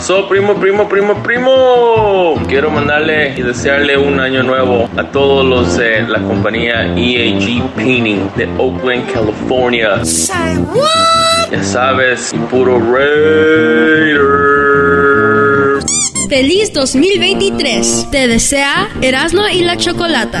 pasó, primo, primo, primo, primo? Quiero mandarle y desearle un año nuevo a todos los de la compañía EAG Painting de Oakland, California. Ya sabes, puro Raider. Feliz 2023. Te desea Erasmo y la Chocolata.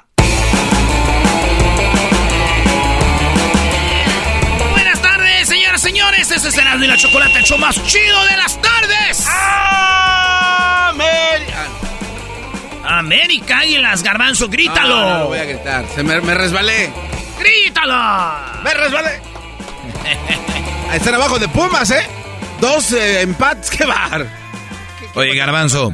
Señores. Este es el y la Chocolate, el show más chido de las tardes. América. América Águilas, Garbanzo, grítalo. Ah, lo voy a gritar. Se me, me resbalé. ¡Grítalo! Me resbalé. Están abajo de Pumas, ¿eh? Dos eh, empates, qué bar. Oye, Garbanzo,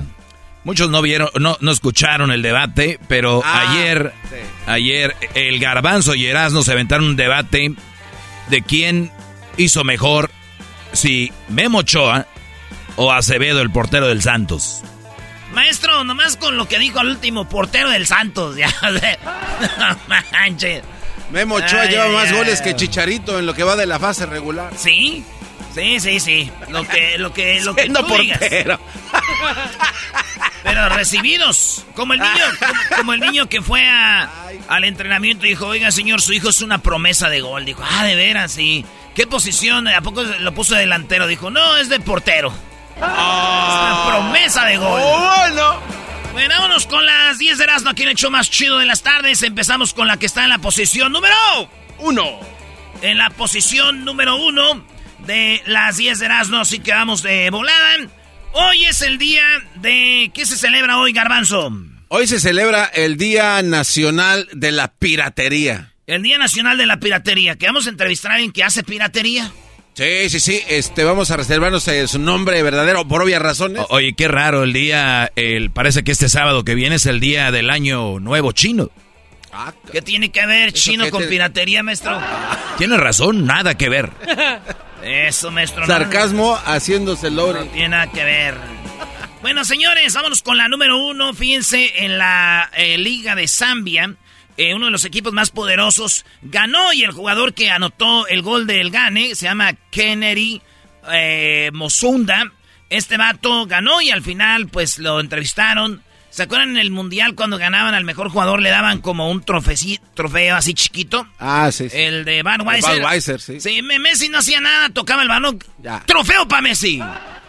muchos no vieron, no, no escucharon el debate, pero Ah, ayer, sí. ayer el Garbanzo y Erasmo se aventaron un debate de quién hizo mejor, si Memo Ochoa o Acevedo, el portero del Santos. Maestro, nomás con lo que dijo el último portero del Santos. Ya, no manches. Memo Ochoa Ay, lleva ay, más ay. goles que Chicharito en lo que va de la fase regular. ¿Sí? Sí, sí, sí. Lo que, lo que, lo que tú digas. portero. Pero recibidos. Como el niño, como, como el niño que fue a- al entrenamiento y dijo, oiga, señor, su hijo es una promesa de gol. Dijo, ah, de veras, sí. ¿Qué posición? ¿A poco lo puso de delantero? Dijo, no, es de portero. Es una promesa de gol. Oh, bueno. Bueno, vámonos con las 10 de Erasmo, aquí en el show más chido de las tardes. Empezamos con la que está en la posición número Uno. En la posición número uno de las 10 de Erasmo, así que vamos de volada. Hoy es el día de... ¿Qué se celebra hoy, Garbanzo? Hoy se celebra el Día Nacional de la Piratería. El Día Nacional de la Piratería. Que vamos a entrevistar a alguien que hace piratería. Sí, sí, sí. Este, vamos a reservarnos eh, su nombre verdadero por obvias razones. O- oye, qué raro el día, el, parece que este sábado que viene es el día del año nuevo chino. Ah, ¿Qué tiene que ver ¿Eso chino con te- piratería, maestro? Tienes razón, nada que ver. Eso, maestro. no- sarcasmo haciéndose No lore. tiene nada que ver. Bueno, señores, vámonos con la número uno. Fíjense en la eh, Liga de Zambia. Eh, uno de los equipos más poderosos ganó y el jugador que anotó el gol del Gane se llama Kennedy eh, Mosunda. Este vato ganó y al final pues lo entrevistaron. ¿Se acuerdan en el Mundial cuando ganaban al mejor jugador le daban como un trofeci- trofeo así chiquito? Ah, sí, sí. El de Budweiser. Budweiser, sí. Sí, Me- Messi no hacía nada, tocaba el balón. Ya. Trofeo para Messi.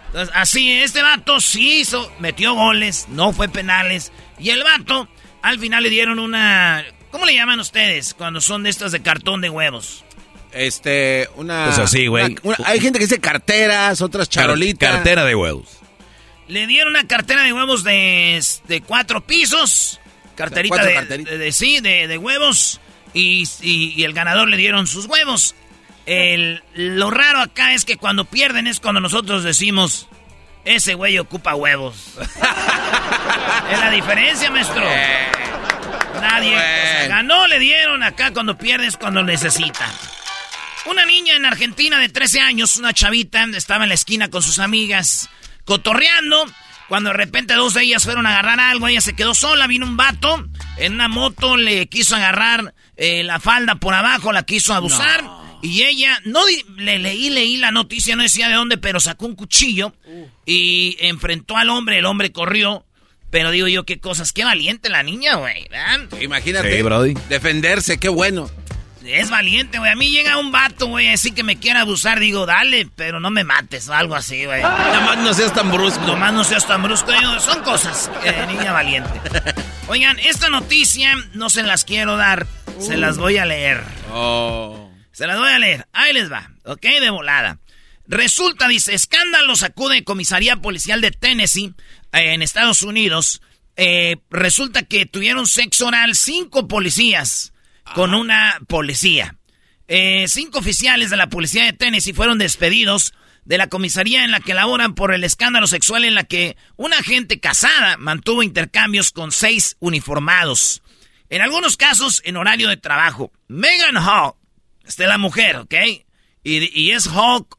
Entonces, así, este vato sí hizo, metió goles, no fue penales. Y el vato, al final le dieron una. ¿Cómo le llaman ustedes cuando son de estas de cartón de huevos? Este, una. Pues así, güey. hay gente que dice carteras, otras charolitas. Cartera de huevos. Le dieron una cartera de huevos de, de cuatro pisos. Carterita Cuatro de, carteritas. de- de- sí, de, de huevos. Y, y- y el ganador le dieron sus huevos. El- lo raro acá es que cuando pierden es cuando nosotros decimos, ese güey ocupa huevos. es la diferencia, maestro. Nadie. o sea, Bueno. ganó, le dieron acá cuando pierdes, cuando necesita. Una niña en Argentina de 13 años, una chavita, estaba en la esquina con sus amigas, cotorreando. Cuando de repente dos de ellas fueron a agarrar algo, ella se quedó sola, vino un vato en una moto, le quiso agarrar eh, la falda por abajo, la quiso abusar. Y ella, no le leí, leí la noticia, no decía de dónde, pero sacó un cuchillo y enfrentó al hombre, el hombre corrió. Pero digo yo, qué cosas, qué valiente la niña, güey, ¿verdad? Imagínate. Sí, Brody. Defenderse, qué bueno. Es valiente, güey. A mí llega un vato, güey, así que me quiere abusar. Digo, dale, pero no me mates o algo así, güey. Nada más no seas tan brusco. Nomás no seas tan brusco. Digo, son cosas, eh, niña valiente. Oigan, esta noticia no se las quiero dar. Se las voy a leer. Oh. Se las voy a leer. Ahí les va, ¿ok? De volada. Resulta, dice, escándalo sacude comisaría policial de Tennessee en Estados Unidos. Eh, resulta que tuvieron sexo oral cinco policías con una policía. Eh, cinco oficiales de la policía de Tennessee fueron despedidos de la comisaría en la que laboran por el escándalo sexual en la que una agente casada mantuvo intercambios con seis uniformados. En algunos casos, en horario de trabajo. Megan Hall, esta es la mujer, ¿ok? Y, es Hawk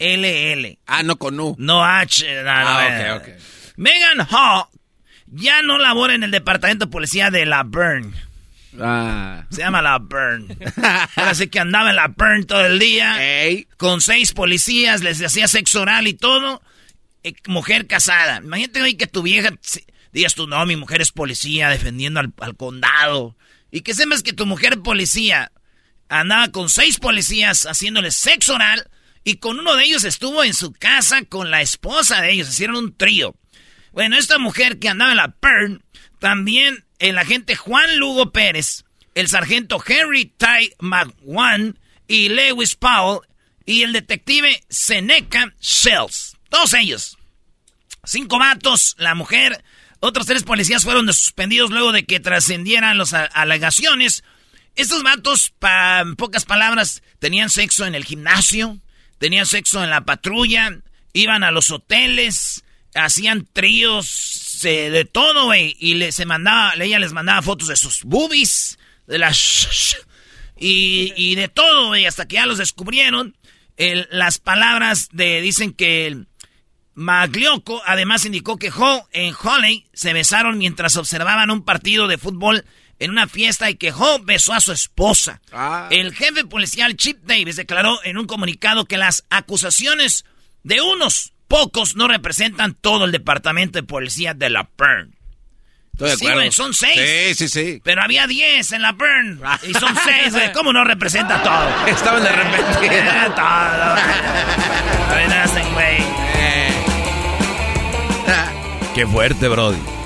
H-A-L-L. Ah, no con U. No H. ah, ok, ok. Megan Hawk ya no labora en el departamento de policía de La Burn. Ah. Se llama La Burn. Ahora sí que andaba en La Burn todo el día. Con seis policías, les hacía sexo oral y todo. Eh, mujer casada. Imagínate hoy que tu vieja digas tú, no, mi mujer es policía defendiendo al, condado. Y que sepas que tu mujer policía andaba con seis policías haciéndole sexo oral y con uno de ellos estuvo en su casa con la esposa de ellos. Hicieron un trío. Bueno, esta mujer que andaba en la PERN, también el agente Juan Lugo Pérez, el sargento Henry Ty McWan y Lewis Powell y el detective Seneca Shells. Todos ellos. Cinco vatos, la mujer. Otros tres policías fueron suspendidos luego de que trascendieran las alegaciones. Estos vatos, en pocas palabras, tenían sexo en el gimnasio, tenían sexo en la patrulla, iban a los hoteles, hacían tríos de todo, güey. Y le, se mandaba, ella les mandaba fotos de sus boobies, de las... Y, y de todo, güey, hasta que ya los descubrieron. las palabras de, dicen que Maglioco además indicó que Ho en Holly se besaron mientras observaban un partido de fútbol en una fiesta y que Ho besó a su esposa. Ah. El jefe policial Chip Davis declaró en un comunicado que las acusaciones de unos pocos no representan todo el departamento de policía de la Pern. sí, güey, son seis. Sí, sí, sí. Pero había diez en la Pern. Y son seis. ¿Cómo no representa todo? Estaban de repente. todo. güey. Qué fuerte, Brody.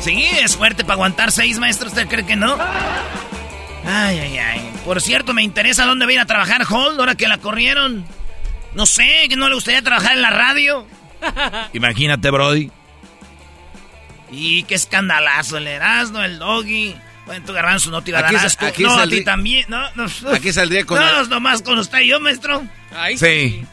Sí, es fuerte para aguantar seis, maestros. ¿Usted cree que no? Ay, ay, ay. Por cierto, me interesa dónde va a ir a trabajar Hold ahora que la corrieron. No sé, que no le gustaría trabajar en la radio. Imagínate, Brody. Y qué escandalazo, el Erasmo, el Doggy. Bueno, tu garbanzo no te iba a dar asco. Aquí no, a ti también. No, no, aquí saldría con... No, nomás con usted y yo, maestro. sí.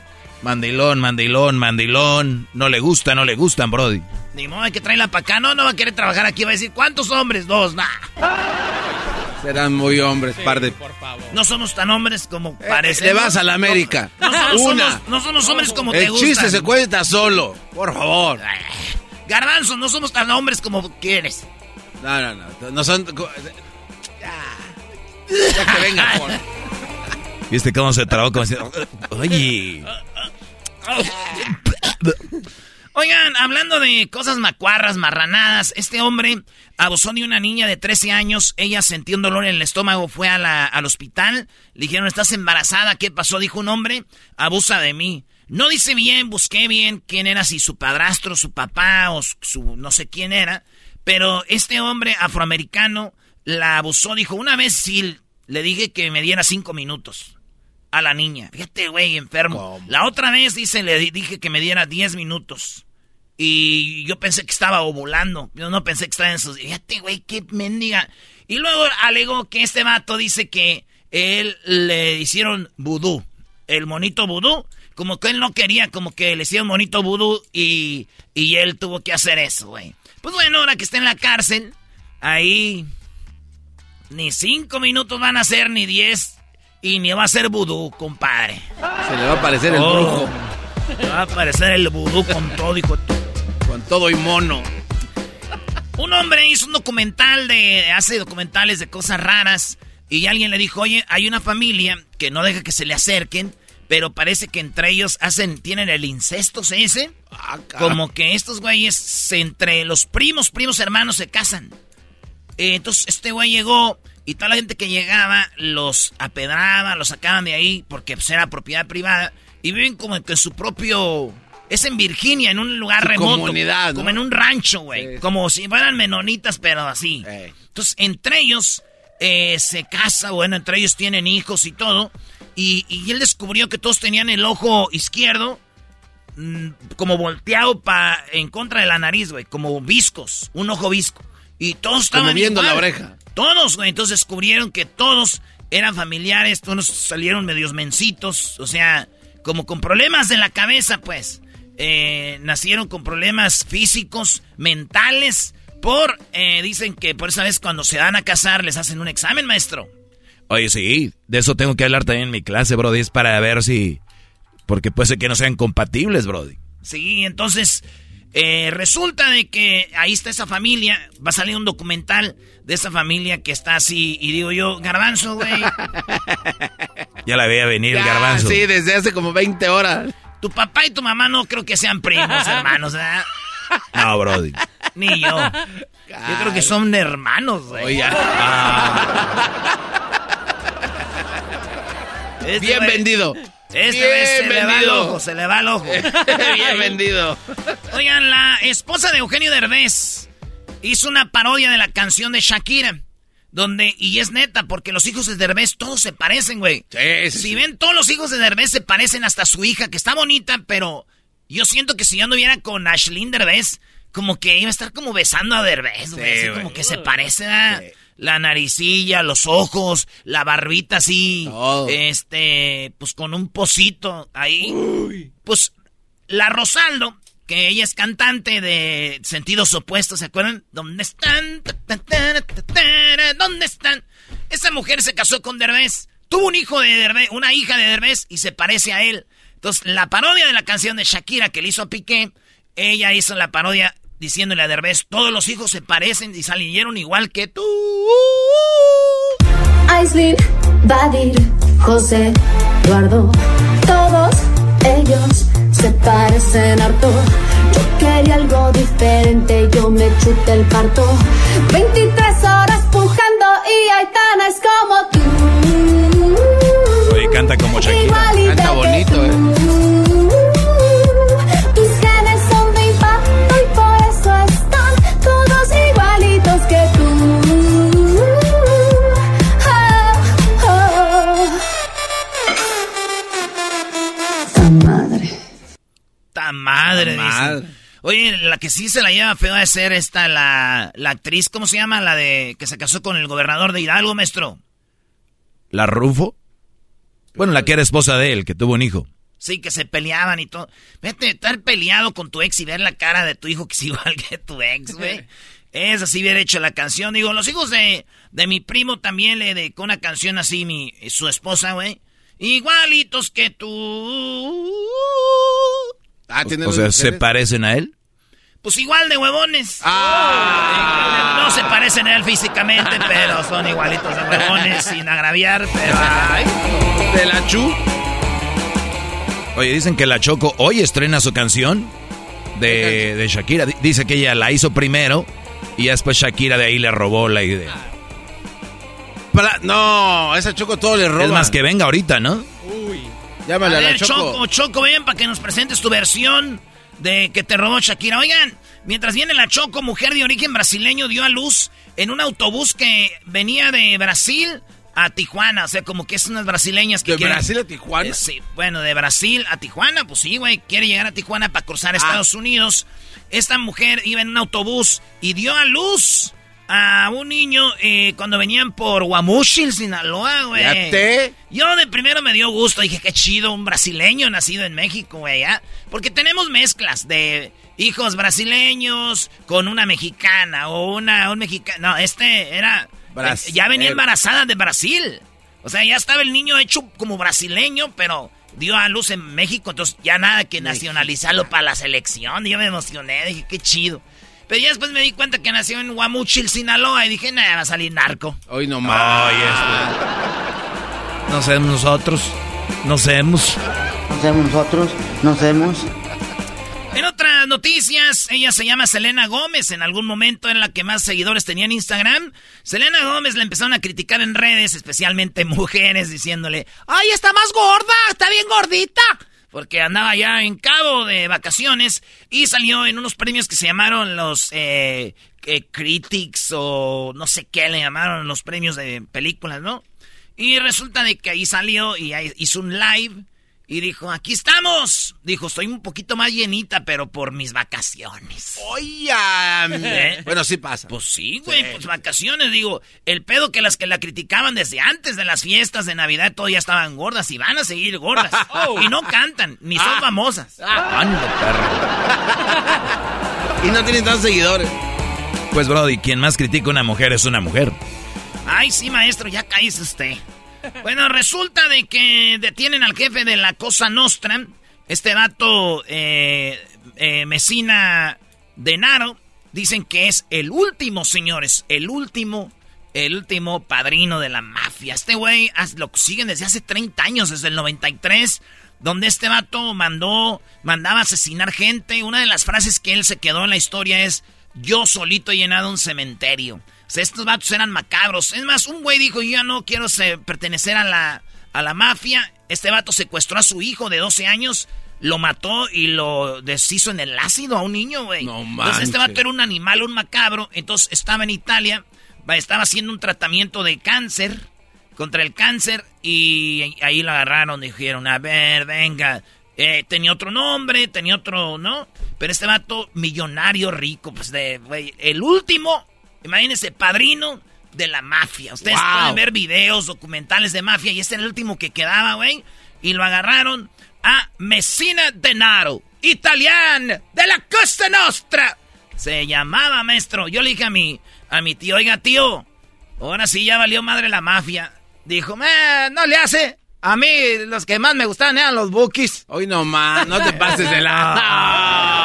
Mandilón, mandilón, mandilón. No le gusta, no le gustan, Brody. Ni modo, hay que traerla para acá. No, no va a querer trabajar aquí. Va a decir, ¿cuántos hombres? Dos, nah. Serán muy hombres, par de. No somos tan hombres como eh, parece. Le vas a la América. No, somos, no somos hombres como te gustan. El chiste se cuenta solo. Por favor. Garbanzo, no somos tan hombres como quieres. No, no, no. No son. Ya, que venga, por. ¿Viste cómo se trabó? Como Oye. Oigan, hablando de cosas macuarras, marranadas, este hombre abusó de una niña de 13 años. Ella sentía un dolor en el estómago, fue a la, al hospital. Le dijeron, ¿estás embarazada? ¿Qué pasó? Dijo un hombre, abusa de mí. No dice bien, busqué bien quién era, si su padrastro, su papá o su no sé quién era. Pero este hombre afroamericano la abusó. Dijo, una vez sí le dije que me diera cinco minutos a la niña. Fíjate, güey, enfermo. La otra vez, dice, le dije que me diera 10 minutos. Y yo pensé que estaba ovulando. Yo no pensé que estaba en sus... Fíjate, güey, qué mendiga. Y luego alegó que este vato dice que él le hicieron vudú. El monito vudú. Como que él no quería, como que le hicieron monito vudú y, y él tuvo que hacer eso, güey. Pues bueno, ahora que está en la cárcel, ahí ni cinco minutos van a ser, ni diez, y ni va a ser vudú, compadre. Se le va a aparecer el oh. brujo. Se va a aparecer el vudú con todo, hijo Con todo y mono. Un hombre hizo un documental de. hace documentales de cosas raras. Y alguien le dijo, oye, hay una familia que no deja que se le acerquen. Pero parece que entre ellos hacen, tienen el incesto, ¿se dice? Ah, Como que estos güeyes, entre los primos, primos hermanos, se casan. entonces este güey llegó y toda la gente que llegaba los apedraba, los sacaban de ahí porque pues, era propiedad privada. Y viven como que en su propio... Es en Virginia, en un lugar remoto. Comunidad, Como en un rancho, güey. Como si fueran menonitas, pero así. Entonces, entre ellos eh, se casa, bueno, entre ellos tienen hijos y todo. Y, y él descubrió que todos tenían el ojo izquierdo mm, como volteado pa, en contra de la nariz, güey. Como viscos, un ojo visco. Y todos estaban viendo la oreja. Todos, güey. Entonces descubrieron que todos eran familiares, todos salieron medios mencitos. O sea, como con problemas de la cabeza, pues. Eh, nacieron con problemas físicos, mentales, por, eh, dicen que por esa vez cuando se van a casar les hacen un examen, maestro. Oye, sí, de eso tengo que hablar también en mi clase, Brody, es para ver si... Porque puede ser que no sean compatibles, Brody. Sí, entonces eh, resulta de que ahí está esa familia, va a salir un documental de esa familia que está así, y digo yo, garbanzo, güey. ya la veía venir, garbanzo. Sí, desde hace como 20 horas. Tu papá y tu mamá no creo que sean primos, hermanos, ¿verdad? No, Brody. Ni yo. Yo creo que son hermanos, güey. Oye, Este Bien vendido. Este Bien vez se le va el vendido. ojo, se le va el ojo. Bien vendido. Oigan, la esposa de Eugenio Derbez hizo una parodia de la canción de Shakira. Donde, y es neta, porque los hijos de Derbez todos se parecen, güey. Sí, sí, Si ven, todos los hijos de Derbez se parecen hasta su hija, que está bonita, pero yo siento que si yo anduviera con Ashlyn Derbez, como que iba a estar como besando a Derbez, güey. Sí, como que se parece a la naricilla, los ojos, la barbita así. Este, pues con un pocito ahí. Pues la Rosaldo, que ella es cantante de sentidos opuestos, ¿se acuerdan? ¿Dónde están? ¿Dónde están? Esa mujer se casó con Derbez. Tuvo un hijo de Derbez, una hija de Derbez y se parece a él. Entonces, la parodia de la canción de Shakira que le hizo a Piqué, ella hizo la parodia diciéndole a Derbez, todos los hijos se parecen y salieron igual que tú. Aislinn, Badir, José, Eduardo, todos ellos se parecen harto. Yo quería algo diferente, yo me chuté el parto. 23 horas pujando y Aitana es como tú. Oye, canta como Shakira. Canta bonito, eh. ¡Ta madre! Oye, la que sí se la lleva feo de ser esta, la, la actriz, ¿cómo se llama? La de que se casó con el gobernador de Hidalgo, maestro. ¿La Rufo? Bueno, la que era esposa de él, que tuvo un hijo. Sí, que se peleaban y todo. Vete, estar peleado con tu ex y ver la cara de tu hijo que es igual que tu ex, güey. Es así bien hecho la canción. Digo, los hijos de, de mi primo también le dedicó una canción así, mi, su esposa, güey. Igualitos que tú. Ah, O sea, ¿se parecen a él? Pues igual de huevones. Ah. No se parecen a él físicamente, pero son igualitos de huevones, sin agraviar, pero... ay. De la chu. Oye, dicen que la Choco hoy estrena su canción de, de Shakira. Di- Dice que ella la hizo primero y después Shakira de ahí le robó la idea. No, esa choco todo le roba. Es más que venga ahorita, ¿no? Llámale A a, la ver, choco. Choco, Choco, ven para que nos presentes tu versión de que te robó Shakira. Oigan, mientras viene la Choco, mujer de origen brasileño, dio a luz en un autobús que venía de Brasil a Tijuana. O sea, como que es unas brasileñas que ¿De quieren- Brasil a Tijuana? Eh, sí, bueno, de Brasil a Tijuana, pues sí, güey. Quiere llegar a Tijuana para cruzar Ah. Estados Unidos. Esta mujer iba en un autobús y dio a luz a un niño eh, cuando venían por Guamuchil, Sinaloa, güey. Yo de primero me dio gusto, dije, qué chido, un brasileño nacido en México, güey, ¿ah? Porque tenemos mezclas de hijos brasileños con una mexicana o una, un mexicano. No, este era... Bras- eh, ya venía embarazada de Brasil. O sea, ya estaba el niño hecho como brasileño, pero dio a luz en México, entonces ya nada que nacionalizarlo para la selección. Y yo me emocioné, dije, qué chido. Pero ya después me di cuenta que nació en Guamuchil, Sinaloa, y dije, nada, va a salir narco. Hoy nomás. Ay, No sabemos nosotros. No sabemos. No sabemos nosotros, no sabemos. En otras noticias, ella se llama Selena Gómez. En algún momento era la que más seguidores tenía en Instagram. Selena Gómez la empezaron a criticar en redes, especialmente mujeres, diciéndole, ¡ay, está más gorda! ¡Está bien gordita! Porque andaba ya en Cabo de vacaciones y salió en unos premios que se llamaron los eh, Critics o no sé qué le llamaron, los premios de películas, ¿no? Y resulta de que ahí salió y hizo un live Y dijo, aquí estamos. Dijo, estoy un poquito más llenita, pero por mis vacaciones. Oye, ¿Eh? bueno, sí pasa. Pues sí, güey, pues vacaciones, digo. El pedo que las que la criticaban desde antes de las fiestas de Navidad, todo ya estaban gordas y van a seguir gordas. Y no cantan, ni son Ah. famosas. Ando, perro. y no tienen tantos seguidores. Pues, Brody, quien más critica a una mujer es una mujer. Ay, sí, maestro, ya cállese usted. Bueno, resulta de que detienen al jefe de la Cosa Nostra, este vato eh, eh, Mesina Denaro. Dicen que es el último, señores, el último, el último padrino de la mafia. Este güey lo siguen desde hace 30 años, desde el 93, donde este vato mandó, mandaba asesinar gente. Una de las frases que él se quedó en la historia es, yo solito he llenado un cementerio. Sea, estos vatos eran macabros. Es más, un güey dijo, yo ya no quiero pertenecer a la, a la mafia. Este vato secuestró a su hijo de 12 años, lo mató y lo deshizo en el ácido a un niño, güey. No Entonces este vato era un animal, un macabro. Entonces estaba en Italia, estaba haciendo un tratamiento de cáncer, contra el cáncer, y ahí lo agarraron, dijeron, a ver, venga. Eh, tenía otro nombre, tenía otro, ¿no? Pero este vato, millonario, rico, pues de, güey, el último, imagínense, padrino de la mafia. Ustedes Wow. pueden ver videos, documentales de mafia, y este era el último que quedaba, güey. Y lo agarraron a Messina Denaro, italiano, de la Costa Nostra. Se llamaba, maestro. Yo le dije a mi, a mi tío, oiga, tío, ahora sí ya valió madre la mafia. Dijo, "Eh, no le hace. A mí los que más me gustaban eran los bookies. Hoy no más, no te pases de la.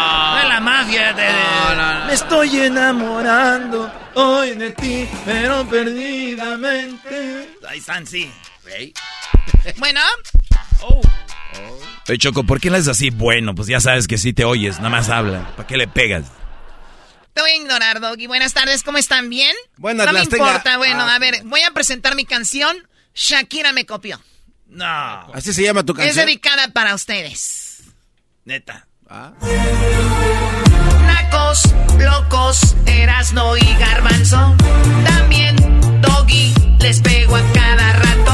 Mafia. de- de- No, no, no. Me estoy enamorando hoy de ti, pero perdidamente. Ahí están, sí. Bueno. Oh. Oye, Choco, ¿por qué le haces así? Bueno, pues ya sabes que sí te oyes, nada más habla. ¿Para qué le pegas? Te voy a ignorar, Doggy. Buenas tardes, ¿cómo están? ¿Bien? Buenas, No me tenga- importa. Bueno, Ah, a ver, voy a presentar mi canción. Shakira me copió. No. Así se llama tu Es canción. dedicada para ustedes. Neta. Ah. Nacos, locos, Erasno y Garbanzo. También Doggy les pego a cada rato.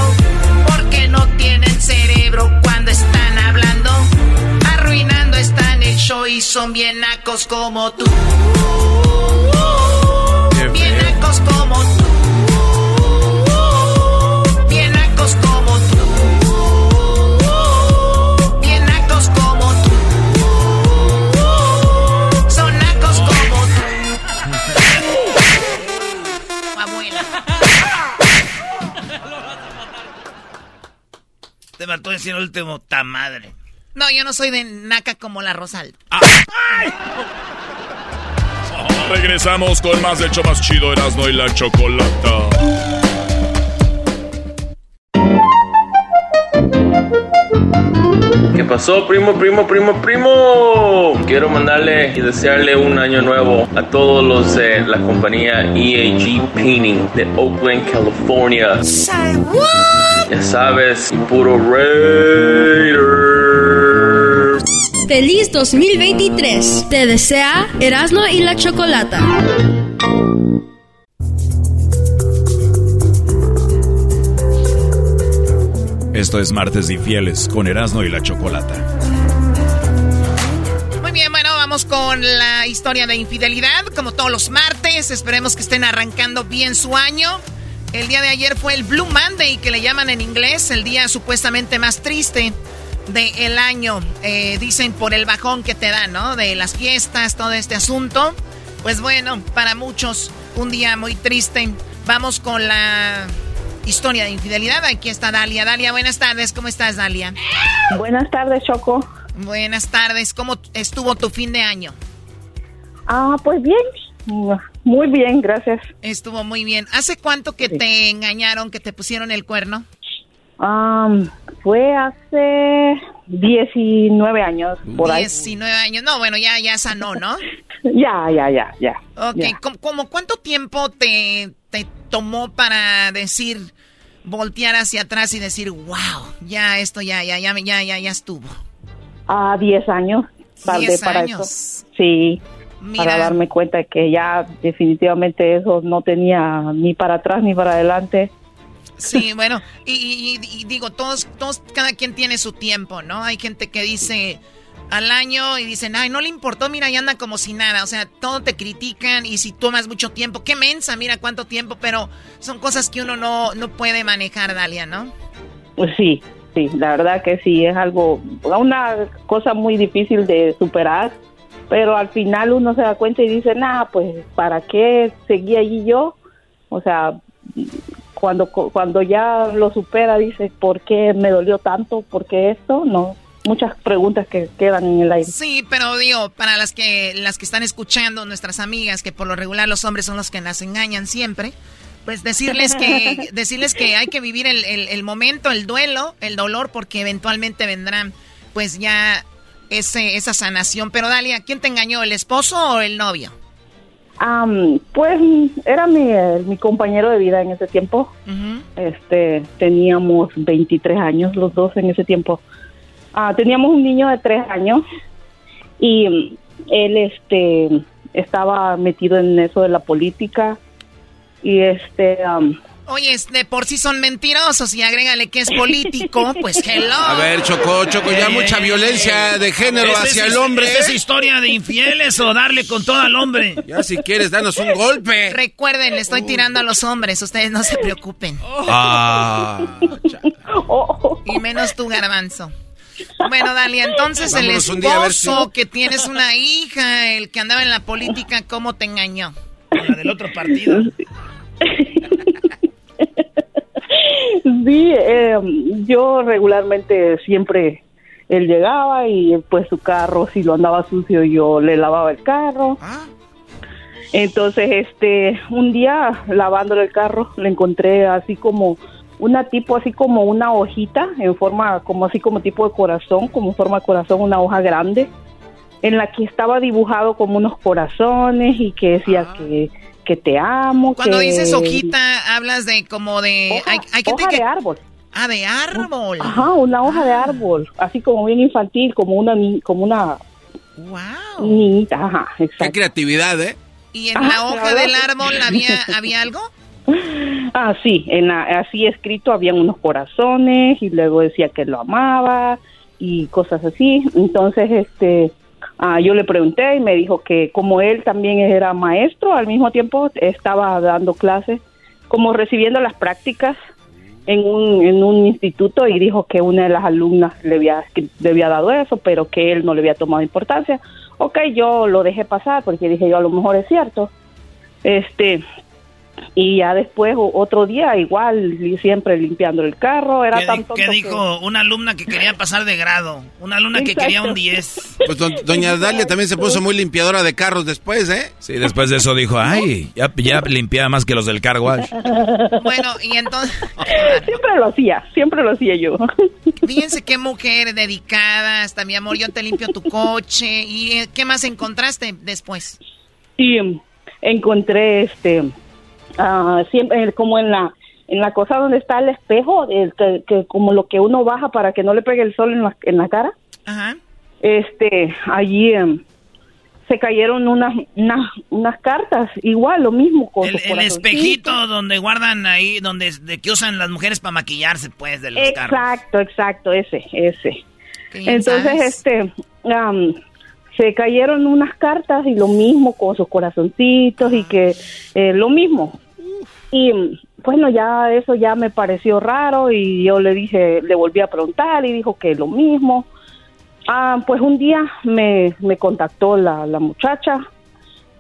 Porque no tienen cerebro cuando están hablando. Arruinando están el show y son bien nacos como tú. Bien nacos como tú. Te mató decir el último, ta madre. No, yo no soy de naca como la Rosal. Regresamos con más del show más chido Erasmo y la Chocolata. ¿Qué pasó, primo, primo, primo, primo? Quiero mandarle y desearle un año nuevo a todos los de la compañía EAG Painting de Oakland, California. Ya sabes, puro Raider. Feliz 2023. Te desea Erasmo y la Chocolata. Esto es Martes de Infieles con Erasmo y la Chocolata. Muy bien, bueno, vamos con la historia de infidelidad, como todos los martes. Esperemos que estén arrancando bien su año. El día de ayer fue el Blue Monday, que le llaman en inglés, el día supuestamente más triste del año. Eh, dicen por el bajón que te da, ¿no? De las fiestas, todo este asunto. Pues bueno, para muchos, un día muy triste. Vamos con la historia de infidelidad. Aquí está Dalia. Dalia, buenas tardes. ¿Cómo estás, Dalia? Buenas tardes, Choco. Buenas tardes. ¿Cómo estuvo tu fin de año? Ah, pues bien, muy bien, gracias. Estuvo muy bien. ¿Hace cuánto que te engañaron, que te pusieron el cuerno? Am, fue hace 19 años, por ahí. 19 años. No, bueno, ya, ya sanó, ¿no? Ya, ya, ya, ya. Ok, ya. ¿cómo, cómo cuánto tiempo te, te tomó para decir, voltear hacia atrás y decir, wow, ya esto ya, ya, ya, ya, ya, ya estuvo? Ah, 10 años. Tardé 10 para años. eso. Sí, Mira. para darme cuenta que ya definitivamente eso no tenía ni para atrás ni para adelante. Sí, bueno, y, y- y digo, todos, todos, cada quien tiene su tiempo, ¿no? Hay gente que dice al año y dicen, ay, no le importó, mira, y anda como si nada. O sea, todo te critican y si tomas mucho tiempo, qué mensa, mira cuánto tiempo, pero son cosas que uno no, no puede manejar, Dalia, ¿no? Pues sí, sí, la verdad que sí, es algo, una cosa muy difícil de superar, pero al final uno se da cuenta y dice, nada, pues, ¿para qué seguí allí yo? O sea, cuando, cuando ya lo supera, dice, ¿por qué me dolió tanto? ¿Por qué esto? No, muchas preguntas que quedan en el aire. Sí, pero digo, para las que, las que están escuchando, nuestras amigas, que por lo regular los hombres son los que las engañan siempre, pues decirles que, decirles que hay que vivir el, el- el momento, el duelo, el dolor, porque eventualmente vendrán, pues ya ese, esa sanación. Pero Dalia, ¿quién te engañó, el esposo o el novio? Am, pues era mi, eh, mi compañero de vida en ese tiempo. Este, teníamos 23 años los dos en ese tiempo. Ah, teníamos un niño de 3 años y mm, él este estaba metido en eso de la política y este am, Oye, de por sí son mentirosos y agrégale que es político, pues hello. A ver, Choco, Choco, ya mucha violencia de género hacia es- el hombre. es ¿eh? historia de infieles o darle con todo al hombre. Ya si quieres, danos un golpe. Recuerden, le estoy tirando a los hombres, ustedes no se preocupen. Ah, Y menos tú, garbanzo. Bueno, Dalia, entonces Vámonos el si- esposo que tienes una hija, el que andaba en la política, ¿cómo te engañó? La del otro partido. Sí, eh, yo regularmente siempre él llegaba y pues su carro si lo andaba sucio yo le lavaba el carro. Entonces, este, un día lavándole el carro le encontré así como una tipo así como una hojita en forma como así como tipo de corazón, como forma de corazón, una hoja grande en la que estaba dibujado como unos corazones y que decía que que te amo. Cuando que- dices hojita, hablas de como de... hay, hay gente hoja que... de árbol. Ah, de árbol. Ajá, una hoja de árbol, así como bien infantil, como una ni- como una Wow. niñita, ajá, Qué exacto. creatividad, ¿eh? ¿Y en Ah, la hoja claro. del árbol había, había algo? Ah, sí, en así escrito habían unos corazones y luego decía que lo amaba y cosas así. Entonces, este, ah, yo le pregunté y me dijo que como él también era maestro, al mismo tiempo estaba dando clases, como recibiendo las prácticas en un, instituto y dijo que una de las alumnas le había, le había dado eso, pero que él no le había tomado importancia. Ok, yo lo dejé pasar porque dije yo a lo mejor es cierto. Este, y ya después otro día igual y siempre limpiando el carro era ¿Qué, tan di- tonto qué que- dijo una alumna que quería pasar de grado? Una alumna que quería un 10. Pues don- doña Dalia también se puso muy limpiadora de carros después, ¿eh? Sí, después de eso dijo, ay, ya, ya limpiaba más que los del car wash. Bueno, y entonces... siempre lo hacía siempre lo hacía yo Fíjense qué mujer dedicada, hasta mi amor, yo te limpio tu coche. ¿Y eh, qué más encontraste después? y encontré este ah, siempre eh, como en la en la cosa donde está el espejo el que, que como lo que uno baja para que no le pegue el sol en la, en la cara Ajá. este allí em, se cayeron unas unas unas cartas igual lo mismo con El, el espejito donde guardan ahí, donde de que usan las mujeres para maquillarse, pues, de los carros. Exacto, exacto, ese, ese. Entonces, sabes. este, am, se cayeron unas cartas y lo mismo con sus corazoncitos y que eh, lo mismo. Y bueno, ya eso ya me pareció raro y yo le dije, le volví a preguntar y dijo que lo mismo. Ah, pues un día me, me contactó la, la muchacha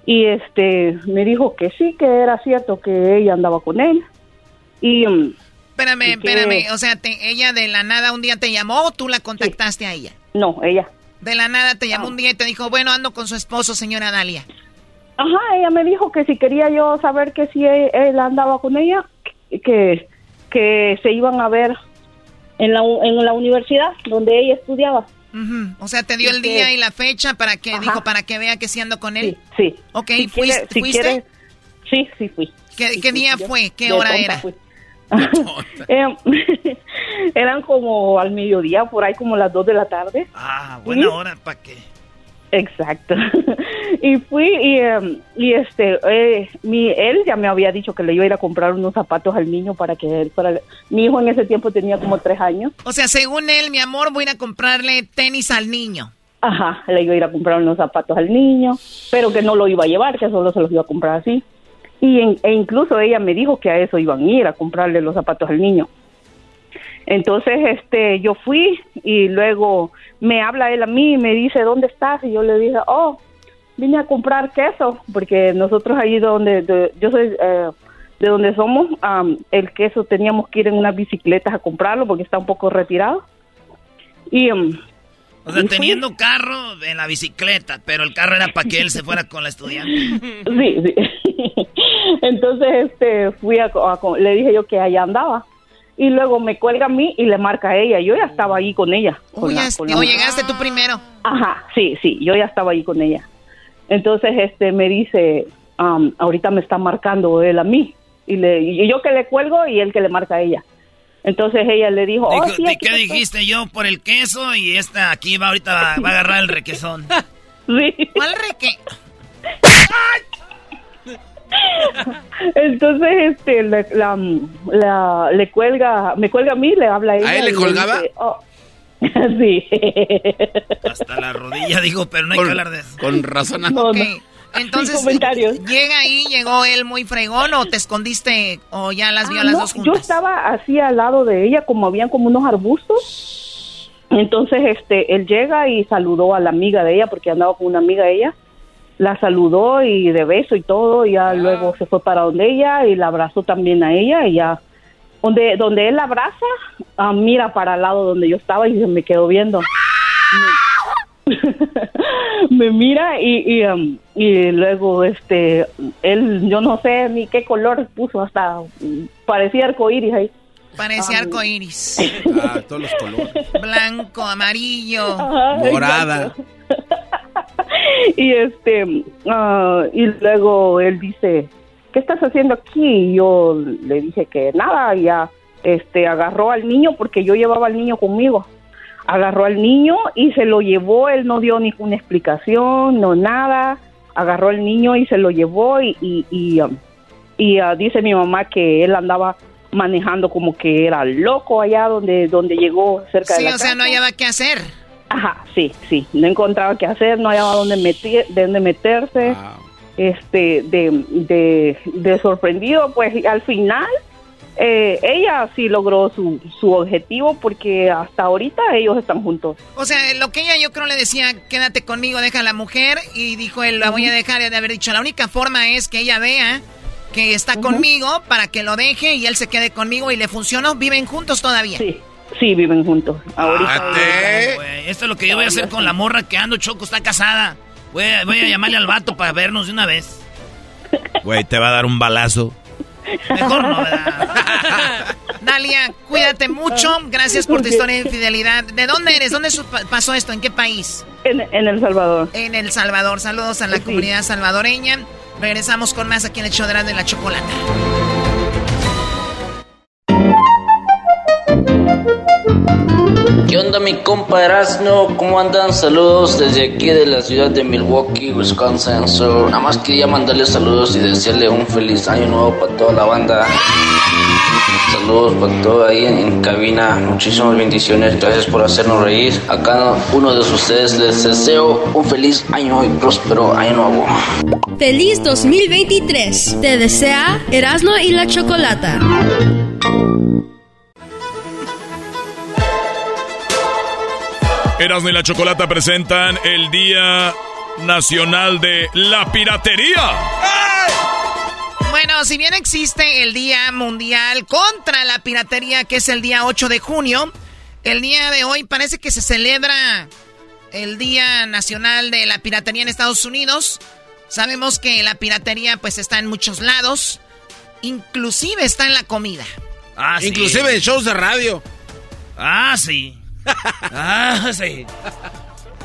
y este me dijo que sí, que era cierto que ella andaba con él. Y mm, Espérame, espérame. O sea, te- ella de la nada un día te llamó o tú la contactaste a ella. no, ella. De la nada te Ah. llamó un día y te dijo, bueno, ando con su esposo, señora Dalia. Ajá, ella me dijo que si quería yo saber que si él, él andaba con ella, que, que se iban a ver en la, en la universidad donde ella estudiaba. O sea, te dio el que- día y la fecha para que Ajá. dijo, para que vea que sí ando con él. Sí. Ok, Si ¿fuiste? quiere- si fuiste? quiere- sí, sí fui. ¿Qué, Sí, qué sí, día fue? ¿Qué hora era? fui. Em, eran como al mediodía, por ahí como las 2 de la tarde. Ah, buena ¿Sí? hora, ¿para qué? Exacto. y fui y, em, y este, eh, mi, él ya me había dicho que le iba a ir a comprar unos zapatos al niño para que él, para, mi hijo en ese tiempo tenía como tres años. O sea, según él, mi amor, voy a ir a comprarle tenis al niño. Ajá, le iba a ir a comprar unos zapatos al niño, pero que no lo iba a llevar, que solo se los iba a comprar así. Y en- e incluso ella me dijo que a eso iban a ir, a comprarle los zapatos al niño. Entonces, este, yo fui y luego me habla él a mí y me dice, ¿dónde estás? Y yo le dije, oh, vine a comprar queso, porque nosotros ahí donde, de- yo soy eh, de donde somos, am, el queso teníamos que ir en unas bicicletas a comprarlo porque está un poco retirado. Y, am, O sea, fui. teniendo carro en la bicicleta, pero el carro era para que él se fuera con la estudiante. Sí, sí. Entonces, este, fui a, a- le dije yo que allá andaba. Y luego me cuelga a mí y le marca a ella. Yo ya estaba ahí con ella. con Uy, la- ya- con la- o llegaste tú primero. Ajá, sí, sí, yo ya estaba ahí con ella. Entonces, este, me dice, am, ahorita me está marcando él a mí. Y, le, y yo que le cuelgo y él que le marca a ella. Entonces ella le dijo, oh, Dijo, sí, ¿de aquí qué estoy". dijiste yo por el queso? Y esta aquí va ahorita va, va a agarrar el requesón. Sí. ¿Cuál reque? Entonces, este, le, la, la- le cuelga, me cuelga a mí, le habla a ella. él le colgaba? dice, "Oh". sí. Hasta la rodilla, digo, pero no hay que hablar de eso. Con razón. No, Ok, no. Entonces. ¿llega ahí, llegó él muy fregón o te escondiste o ya las vio Ah, a las no, dos yo juntas? estaba así al lado de ella, como habían como unos arbustos. Entonces, este, él llega y saludó a la amiga de ella, porque andaba con una amiga de ella. La saludó y de beso y todo, y ya luego se fue para donde ella y la abrazó también a ella y ya. Donde, donde él la abraza, ah, mira para el lado donde yo estaba y se me quedó viendo. me mira y, y, um, y luego este él yo no sé ni qué color puso hasta parecía arcoíris ahí Parecía Ah, arcoíris. Ah, todos los colores. Blanco, amarillo. Ajá, Morada. exacto. y este ah, y luego él dice qué estás haciendo aquí y yo le dije que nada y ya este agarró al niño porque yo llevaba al niño conmigo. Agarró al niño y se lo llevó él no dio ninguna explicación no nada. Agarró al niño y se lo llevó y y, y, um, y, ah, dice mi mamá que él andaba manejando como que era loco allá donde donde llegó cerca de Sí, la o sea, no hallaba qué hacer. Ajá, sí, sí, no encontraba qué hacer, no hallaba dónde, meter, de dónde meterse, este, de, de, de sorprendido, pues y al final eh, ella sí logró su, su objetivo porque hasta ahorita ellos están juntos. O sea, lo que ella yo creo le decía, quédate conmigo, deja a la mujer, y dijo él, la voy a dejar, de haber dicho, la única forma es que ella vea que está conmigo para que lo deje y él se quede conmigo y le funcionó, viven juntos todavía. Sí, sí, viven juntos. Ahorita esto es lo que yo voy a hacer con la morra que ando, Choco, está casada. Voy a, voy a llamarle al vato para vernos de una vez. Güey, te va a dar un balazo. Mejor no, ¿verdad? Dalia, cuídate mucho. Gracias por tu historia de infidelidad. ¿De dónde eres? ¿Dónde pasó esto? ¿En qué país? en, en El Salvador. En El Salvador. Saludos a la comunidad salvadoreña. Regresamos con más aquí en el show de la Chocolata. ¿Qué onda mi compa Erasno? ¿Cómo andan? Saludos desde aquí de la ciudad de Milwaukee, Wisconsin. So, nada más quería mandarle saludos y desearle un feliz año nuevo para toda la banda. Saludos para todo ahí en, cabina. Muchísimas bendiciones. Gracias por hacernos reír. A cada uno de ustedes les deseo un feliz año y próspero año nuevo. Feliz 2023. Te desea Erasmo y la Chocolata. Erasmo y la Chocolata presentan el Día Nacional de la Piratería. Bueno, si bien existe el Día Mundial contra la Piratería, que es el día 8 de junio, el día de hoy parece que se celebra el Día Nacional de la Piratería en Estados Unidos. Sabemos que la piratería pues está en muchos lados, inclusive está en la comida. Ah, sí. Inclusive en shows de radio. Ah, sí. Ah, sí.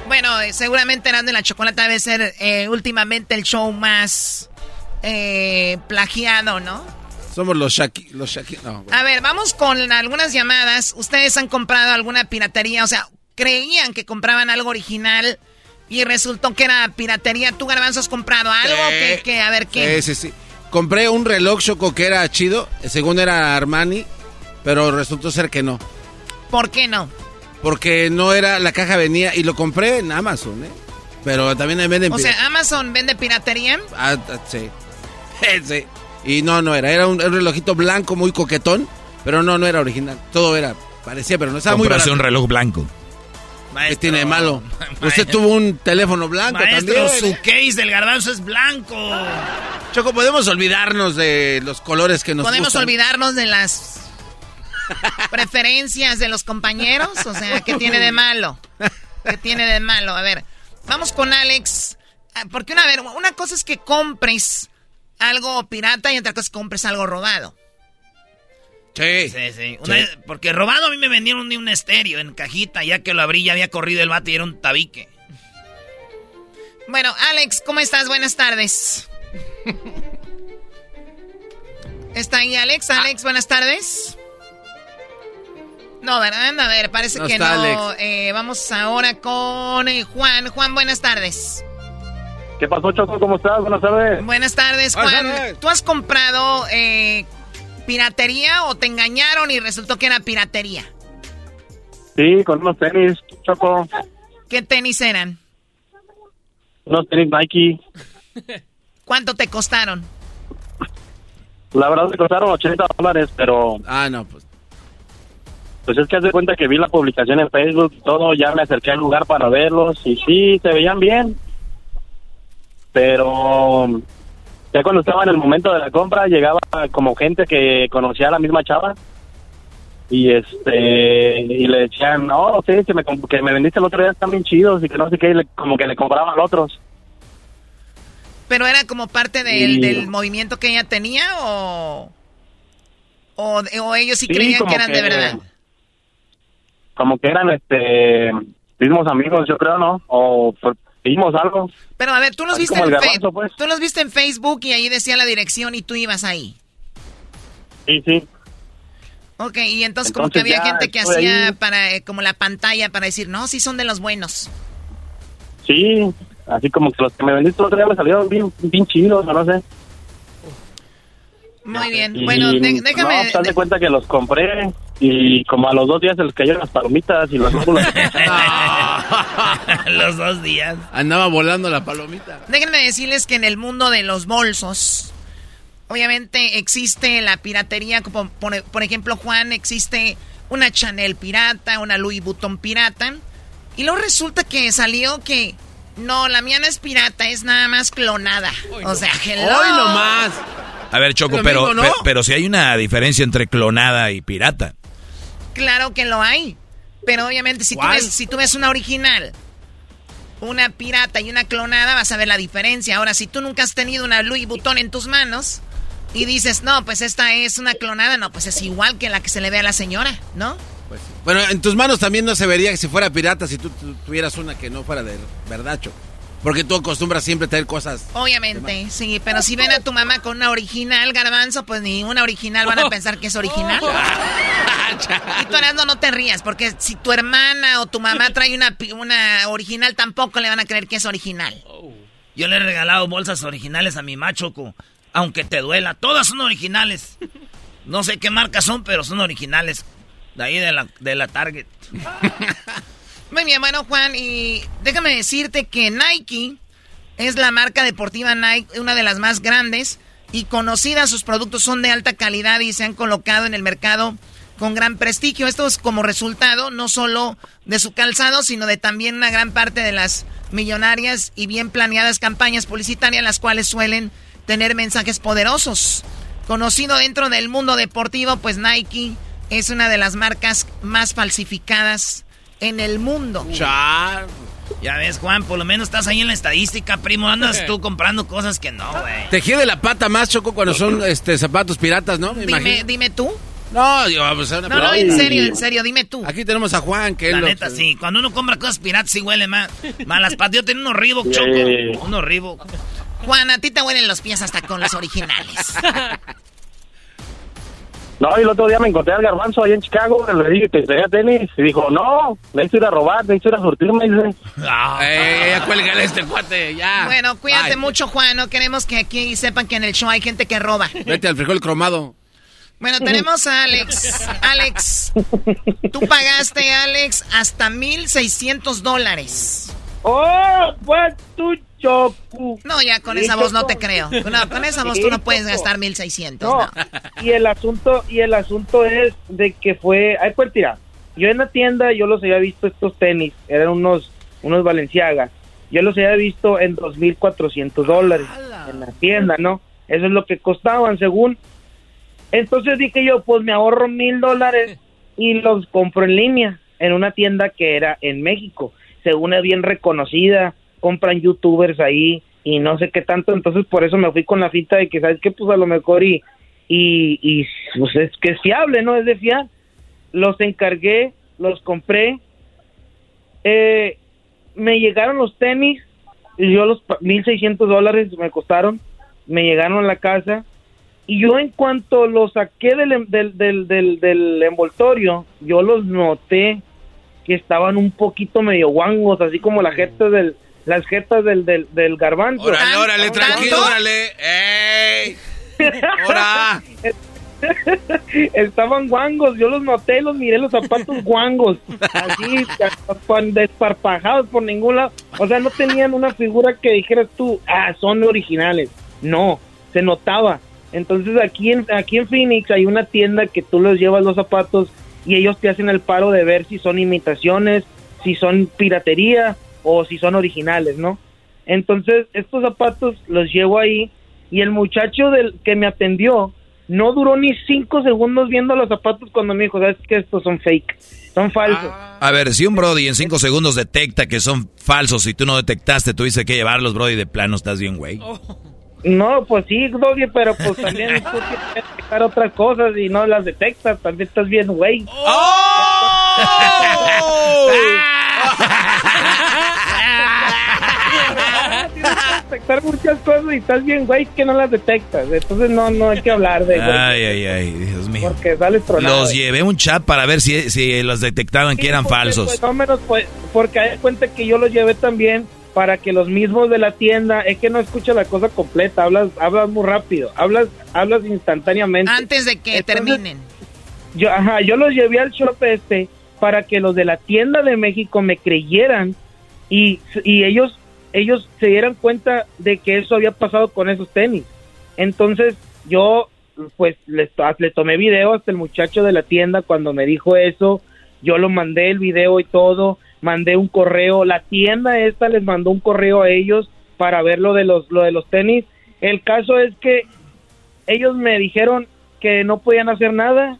Bueno, eh, seguramente Erasmo y la Chocolata debe ser eh, últimamente el show más eh, plagiado, ¿no? Somos los Shaki... Los Shaki... No. A ver, vamos con algunas llamadas. ¿Ustedes han comprado alguna piratería? O sea, creían que compraban algo original Y resultó que era piratería. ¿Tú, Garbanzo, has comprado algo? Sí. que A ver, ¿qué? Sí, sí, sí. Compré un reloj Choco que era chido, según era Armani, pero resultó ser que no. ¿Por qué no? Porque no era, la caja venía y lo compré en Amazon, ¿eh? Pero también venden... O sea, Amazon vende piratería. Ah, ah, sí. sí. Y no, no era. Era un, un relojito blanco muy coquetón, pero no, no era original. Todo era, parecía, pero no estaba muy barato. un reloj blanco. ¿Qué tiene de malo? Usted tuvo un teléfono blanco Maestro, también. su case del garbanzo es blanco. Choco, podemos olvidarnos de los colores que nos Podemos gustan? olvidarnos de las preferencias de los compañeros. O sea, ¿qué tiene de malo? ¿Qué tiene de malo? A ver, vamos con Alex. Ah, Porque una, a ver, una cosa es que compres algo pirata y otra cosa es que compres algo robado. Sí. Sí, sí. Una porque robado a mí me vendieron de un estéreo en cajita, ya que lo abrí ya había corrido el bate y era un tabique. Bueno, Alex, ¿cómo estás? Buenas tardes. ¿Está ahí Alex? Alex, buenas tardes. No, ¿verdad? A ver, parece No que está no. Eh, vamos ahora con eh, Juan. Juan, buenas tardes. ¿Qué pasó, Choco? ¿Cómo estás? Buenas tardes. Buenas tardes, Buenas Juan. tardes. ¿Tú has comprado eh, piratería o te engañaron y resultó que era piratería? Sí, con unos tenis, Choco. ¿Qué tenis eran? Unos tenis Nike. ¿Cuánto te costaron? La verdad me costaron 80 dólares, pero... Ah, no, pues... Pues es que haz de cuenta que vi la publicación en Facebook todo, ya me acerqué al lugar para verlos y sí, se veían bien. Pero ya cuando estaba en el momento de la compra llegaba como gente que conocía a la misma chava y este y le decían, no, sí, que me, que me vendiste el otro día están bien chidos y que no sé qué, y le- como que le compraban a otros. ¿Pero era como parte del, movimiento que ella tenía o, o, o ellos sí, Sí, creían que eran de verdad? Como que eran este mismos amigos, yo creo, ¿no? O pues, vimos algo. Pero a ver, tú los, viste en garbanzo, pues. tú los viste en Facebook y ahí decía la dirección y tú ibas ahí. Sí, sí. Ok, y entonces, como que había gente que hacía ahí. para eh, como la pantalla para decir, no, sí son de los buenos. Sí, así como que los que me vendiste el otro día me salieron bien, bien chidos, o no sé. Muy bien. Y, bueno, de- No, déjame... haz de cuenta que los compré y como a los dos días se les cayeron las palomitas y los lúpulos. los dos días. Andaba volando la palomita. Déjenme decirles que en el mundo de los bolsos, obviamente existe la piratería, como por, por ejemplo, Juan, existe una Chanel pirata, una Louis Vuitton pirata. Y luego resulta que salió que no, la mía no es pirata, es nada más clonada. O sea, hello. Hoy nomás. A ver, Choco, pero, mismo, ¿no? pe- pero, si hay una diferencia entre clonada y pirata. Claro que lo hay. Pero obviamente si tú, ves, si tú ves una original, una pirata y una clonada, vas a ver la diferencia. Ahora, si tú nunca has tenido una Louis Vuitton en tus manos y dices, no, pues esta es una clonada, no, pues es igual que la que se le ve a la señora, ¿no? Bueno, en tus manos también no se vería que si fuera pirata si tú, tú tuvieras una que no fuera de verdad, Choco. Porque tú acostumbras siempre a tener cosas. Obviamente, sí, pero si ven a tu mamá con una original, garbanzo, pues ni una original van a pensar que es original. y tú, Erasmo, no te rías, porque si tu hermana o tu mamá trae una, pi- una original, tampoco le van a creer que es original. Yo le he regalado bolsas originales a mi machoco, aunque te duela. Todas son originales. No sé qué marcas son, pero son originales. De ahí de la, de la Target. Muy bien, bueno, Juan, y déjame decirte que Nike es la marca deportiva Nike, una de las más grandes y conocidas. Sus productos son de alta calidad y se han colocado en el mercado con gran prestigio. Esto es como resultado no solo de su calzado, sino de también una gran parte de las millonarias y bien planeadas campañas publicitarias, las cuales suelen tener mensajes poderosos. Conocido dentro del mundo deportivo, pues Nike es una de las marcas más falsificadas en el mundo. Ya ves, Juan, por lo menos estás ahí en la estadística, primo. Andas tú comprando cosas que no, güey. Te de la pata más, Choco, cuando son este, zapatos piratas, ¿no? Me Dime, imagino. dime tú. No, yo, pues, una No, no, en serio, en serio, dime tú. Aquí tenemos a Juan, que La él lo- neta, sí. Cuando uno compra cosas piratas, sí huele más. Malas patas. Yo tengo unos Reebok, Choco. Unos Reebok. Juan, a ti te huelen los pies hasta con los originales. No, y el otro día me encontré al garbanzo allá en Chicago, le dije que tenía tenis, y dijo, no, necesito ir a robar, necesito ir a surtirme, y dice, Ah, eh, ya cuélgale este cuate, ya. Bueno, cuídate Ay, mucho, Juan. No queremos que aquí sepan que en el show hay gente que roba. Vete al frijol cromado. Bueno, tenemos a Alex. Alex, tú pagaste, Alex, hasta 1.600 dólares. ¡Oh, pues tu chocu! No, ya con esa voz no te creo. No, con esa voz tú no puedes gastar 1.600. No, No. y el asunto, y el asunto es de que fue, ay pues tira, yo en la tienda yo los había visto estos tenis, eran unos, unos Valenciagas, yo los había visto en 2.400 dólares en la tienda, ¿no? Eso es lo que costaban según. Entonces dije yo, pues me ahorro mil dólares y los compro en línea en una tienda que era en México, según es bien reconocida, compran youtubers ahí y no sé qué tanto, entonces por eso me fui con la finta de que, ¿sabes qué? Pues a lo mejor y, y, y pues es que es fiable, ¿no? Es de fiar. Los encargué, los compré, eh, me llegaron los tenis, y yo los pa- 1.600 dólares me costaron, me llegaron a la casa y yo en cuanto los saqué del, em- del, del, del, del envoltorio, yo los noté que estaban un poquito medio guangos, así como la jeta del, las jetas del, del, del garbanzo. Órale, órale, tranquilo, órale. ¡Ey! ¡Hora! Estaban guangos, yo los noté, los miré los zapatos guangos, así desparpajados por ningún lado. O sea, no tenían una figura que dijeras tú, ah, son originales. No, se notaba. Entonces aquí en, aquí en Phoenix hay una tienda que tú los llevas los zapatos y ellos te hacen el paro de ver si son imitaciones, si son piratería o si son originales, ¿no? Entonces estos zapatos los llevo ahí y el muchacho del que me atendió no duró ni cinco segundos viendo los zapatos cuando me dijo, sabes que estos son fake, son falsos. A ver, si un Brody en cinco segundos detecta que son falsos y tú no detectaste, tuviste que llevarlos, Brody, de plano estás bien, güey. No, pues sí, Doggy, pero pues también tú tienes que detectar otras cosas y no las detectas, también estás bien, güey. Que detectar muchas cosas y estás bien, güey, que no las detectas. Entonces no, no hay que hablar de, güey, Ay, ay, ay, Dios mío. porque sales tronado. Los llevé un chat para ver si, si los detectaban que eran Porque, falsos. pues, no menos, pues, porque hay cuenta que yo los llevé también para que los mismos de la tienda, es que no escucha la cosa completa, hablas, hablas muy rápido, hablas, hablas instantáneamente. Antes de que Entonces, terminen. Yo, ajá, yo los llevé al shop este para que los de la tienda de México me creyeran y, y ellos, ellos se dieran cuenta de que eso había pasado con esos tenis. Entonces yo pues le, le tomé video hasta el muchacho de la tienda cuando me dijo eso, yo lo mandé el video y todo, mandé un correo, la tienda esta les mandó un correo a ellos para ver lo de los, lo de los tenis. El caso es que ellos me dijeron que no podían hacer nada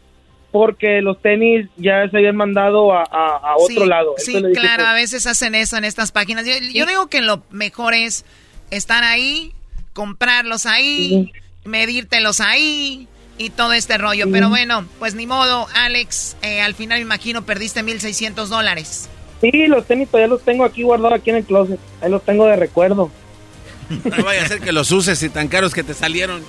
porque los tenis ya se habían mandado a, a- a otro Sí, lado. Sí, dije, claro, pues, a veces hacen eso en estas páginas. Yo, yo digo que lo mejor es estar ahí, comprarlos ahí, medírtelos ahí y todo este rollo. Pero bueno, pues ni modo, Alex, eh, al final me imagino perdiste 1.600 dólares. Sí, los tenis todavía los tengo aquí guardados aquí en el closet. Ahí los tengo de recuerdo. No vaya a ser que los uses y tan caros que te salieron.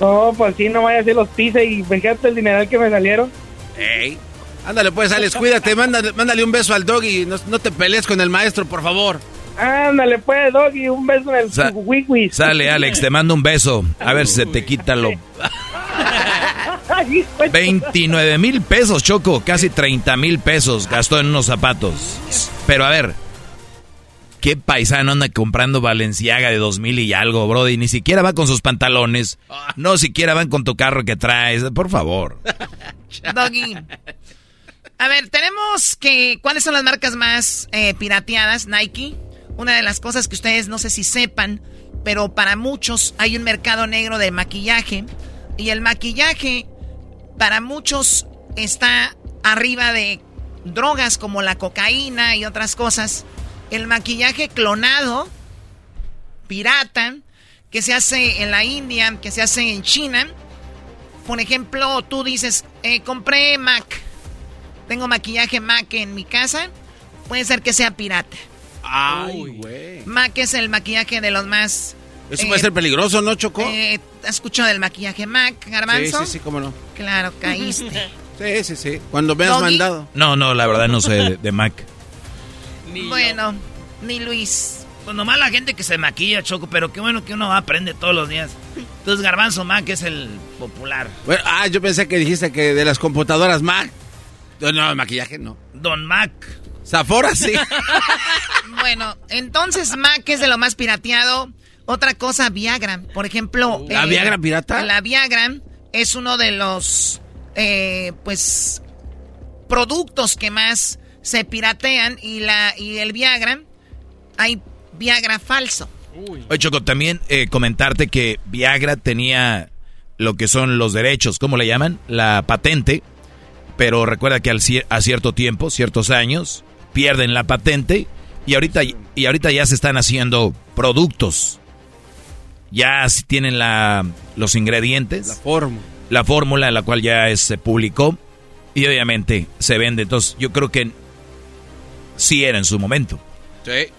No, pues sí, no vaya a ser los pise y fíjate el dineral que me salieron. Ey. Ándale pues, Alex, cuídate, mándale, mándale un beso al dog y no, no te pelees con el maestro, por favor. Ándale, pues, Doggy, un beso en el Sa- wiwi. Sale, Alex, te mando un beso. A ver si se te quita lo... 29 mil pesos, Choco. Casi 30 mil pesos gastó en unos zapatos. Pero a ver, ¿qué paisano anda comprando Valenciaga de 2 mil y algo, Brody? Ni siquiera va con sus pantalones. No siquiera van con tu carro que traes. Por favor. Doggy. A ver, tenemos que. ¿Cuáles son las marcas más eh, pirateadas? Nike. Una de las cosas que ustedes no sé si sepan, pero para muchos hay un mercado negro de maquillaje. Y el maquillaje, para muchos, está arriba de drogas como la cocaína y otras cosas. El maquillaje clonado, pirata, que se hace en la India, que se hace en China. Por ejemplo, tú dices, eh, compré Mac. Tengo maquillaje Mac en mi casa. Puede ser que sea pirata. Ay, güey. Mac es el maquillaje de los más Eso Eh, puede ser peligroso, ¿no, Choco? Eh, ¿Has escuchado del maquillaje Mac, sí, Garbanzo? sí, sí, cómo no. Claro, caíste. Sí, sí, sí. Cuando me has Doggy. mandado. No, no, la verdad no sé de, de Mac. bueno, ni Luis. Pues nomás la gente que se maquilla, Choco, pero qué bueno que uno aprende todos los días. Entonces Garbanzo Mac es el popular. Bueno, ah, yo pensé que dijiste que de las computadoras Mac. No, no, maquillaje no. Don Mac. Zafora sí. Bueno, entonces Mac es de lo más pirateado. Otra cosa, Viagra. Por ejemplo. ¿La Viagra pirata? La Viagra es uno de los, eh, pues, productos que más se piratean. Y, la, y el Viagra, hay Viagra falso. Oye, Choco, también eh, comentarte que Viagra tenía lo que son los derechos, ¿cómo le llaman? La patente. Pero recuerda que al, cier- a cierto tiempo, ciertos años, pierden la patente y ahorita, y ahorita ya se están haciendo productos. Ya tienen la, los ingredientes. La fórmula. La fórmula, la cual ya es- se publicó y obviamente se vende. Entonces yo creo que sí era en su momento. Sí.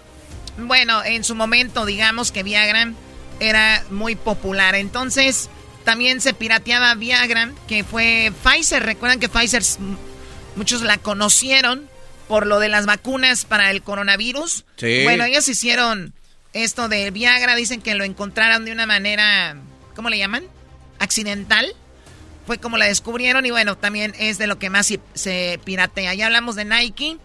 Bueno, en su momento, digamos que Viagra era muy popular. Entonces, también se pirateaba Viagra, que fue Pfizer. Recuerdan que Pfizer, muchos la conocieron por lo de las vacunas para el coronavirus. Sí. Bueno, ellos hicieron esto de Viagra, dicen que lo encontraron de una manera, ¿cómo le llaman? Accidental. Fue como la descubrieron y bueno, también es de lo que más se- piratea. Ya hablamos de Nike.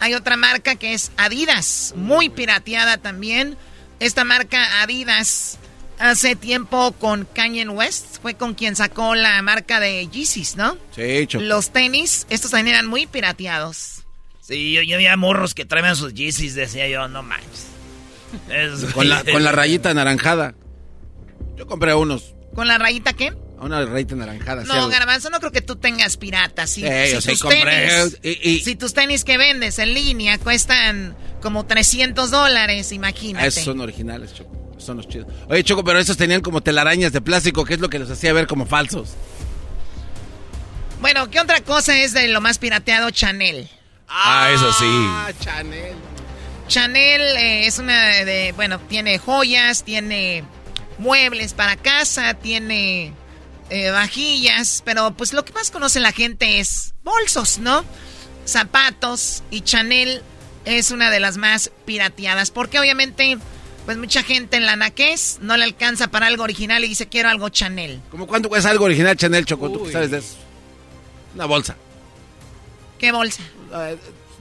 Hay otra marca que es Adidas, muy pirateada también. Esta marca Adidas hace tiempo con Kanye West, fue con quien sacó la marca de Yeezys, ¿no? Sí, Choco. Los tenis, estos también eran muy pirateados. Sí, yo, yo veía morros que traían sus Yeezys, decía yo, no manches. Es- Con la, con la rayita anaranjada. Yo compré unos. ¿Con la rayita qué? Una rayita anaranjada. No. Garbanzo, no creo que tú tengas piratas. Si, Sí, si yo sí tus compré, tenis, y- y- si tus tenis que vendes en línea cuestan como 300 dólares, imagínate. Ah, esos son originales, Choco. Son los chidos. Oye, Choco, pero esos tenían como telarañas de plástico, que es lo que los hacía ver como falsos. Bueno, ¿qué otra cosa es de lo más pirateado? Chanel. Ah, eso sí. Ah, Chanel. Chanel eh, es una de, bueno, tiene joyas, tiene muebles para casa, tiene eh, vajillas, pero pues lo que más conoce la gente es bolsos, ¿no? Zapatos y Chanel es una de las más pirateadas, porque obviamente, pues mucha gente en la naquez no le alcanza para algo original y dice quiero algo Chanel. ¿Cómo cuánto cuesta algo original Chanel, Choco? ¿Tú qué sabes de eso? Una bolsa. ¿Qué bolsa?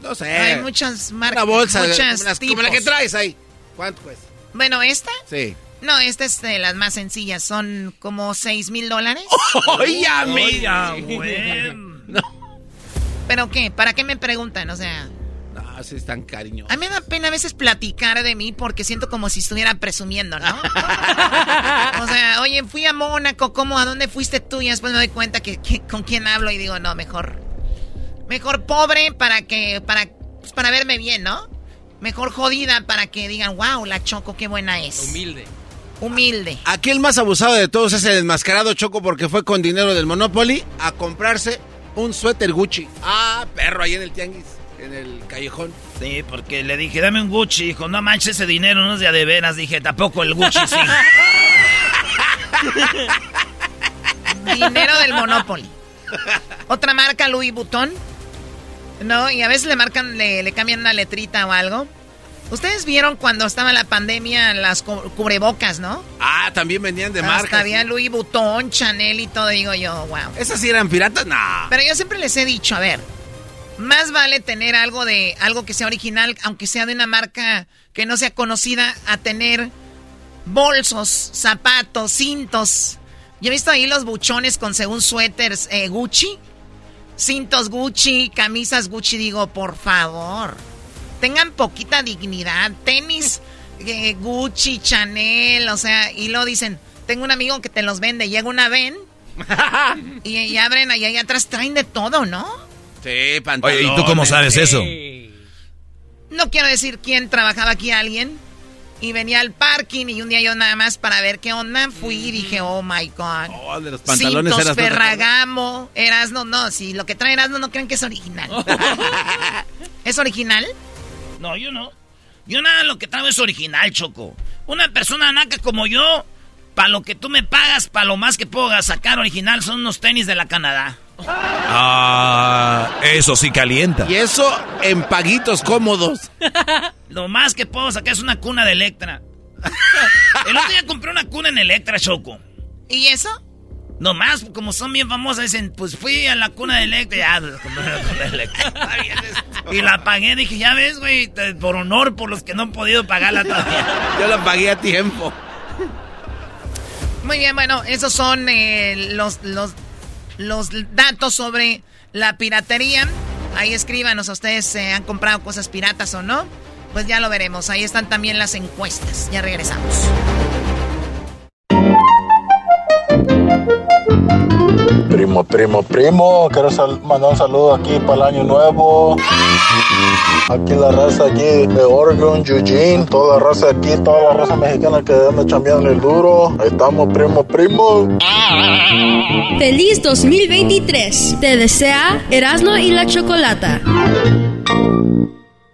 No sé. Hay muchas marcas, Una bolsa. muchas como la que traes ahí. ¿Cuánto cuesta? Bueno, esta Sí. No, esta es de las más sencillas. Son como 6 mil dólares. ¡Oye, amiga! ¿Pero qué? ¿Para qué me preguntan? O sea, No, sí están cariñosos. a mí me da pena a veces platicar de mí porque siento como si estuviera presumiendo, ¿no? o sea, oye, fui a Mónaco, ¿cómo? ¿A dónde fuiste tú? Y después me doy cuenta que, que- con quién hablo y digo, no, mejor. Mejor pobre para que, para, pues, para verme bien, ¿no? Mejor jodida para que digan, wow, la Choco, qué buena es. Humilde. Humilde. Aquí el más abusado de todos es el enmascarado Choco porque fue con dinero del Monopoly a comprarse un suéter Gucci. Ah, perro, ahí en el tianguis, en el callejón. Sí, porque le dije, dame un Gucci. Dijo, no manches, ese dinero no es de de veras. Dije, tampoco el Gucci, sí. Dinero del Monopoly. Otra marca, Louis Vuitton. ¿No? Y a veces le marcan, le, le cambian una letrita o algo. Ustedes vieron cuando estaba la pandemia las cu- cubrebocas, ¿no? Ah, también venían de Hasta marca. había Louis Vuitton, Chanel y todo. Digo yo, wow. ¿Esas sí eran piratas? No. Pero yo siempre les he dicho, a ver, más vale tener algo de algo que sea original, aunque sea de una marca que no sea conocida, a tener bolsos, zapatos, cintos. Yo he visto ahí los buchones con según suéteres eh, Gucci, cintos Gucci, camisas Gucci. Digo, por favor, tengan poquita dignidad, tenis eh, Gucci, Chanel, o sea, y lo dicen. Tengo un amigo que te los vende, llega una ven y, y abren ahí, ahí atrás, traen de todo, ¿no? Sí, pantalón. Oye, ¿y tú cómo sabes eso? No quiero decir quién trabajaba aquí alguien. Y venía al parking y un día yo nada más para ver qué onda fui y dije, oh my god. Oh, de los pantalones Cintos eras Ferragamo, Erasno, no, si lo que trae Erasno no crean que es original. ¿Es original? No, yo no. Yo nada, lo que traigo es original, Choco. Una persona naca como yo, para lo que tú me pagas, para lo más que puedo sacar original, son unos tenis de la Canadá. Ah, eso sí calienta. Y eso en paguitos cómodos. lo más que puedo sacar es una cuna de Electra. El otro día compré una cuna en Electra, Choco. ¿Y eso? Nomás, como son bien famosas, dicen, pues fui a la cuna de Electra, ya, compré la cuna de Electra. y la pagué, dije, ya ves, güey, por honor, por los que no han podido pagarla todavía. Yo la pagué a tiempo. Muy bien, bueno, esos son eh, los, los, los datos sobre la piratería. Ahí escríbanos, ¿a ustedes se han comprado cosas piratas o no? Pues ya lo veremos. Ahí están también las encuestas. Ya regresamos. Primo, primo, quiero mandar un saludo aquí para el año nuevo. Aquí la raza aquí de Oregon, Eugene, toda la raza aquí, toda la raza mexicana que anda chambeando el duro. Ahí estamos, primo, primo. Feliz 2023. Te desea Erasmo y la Chocolata.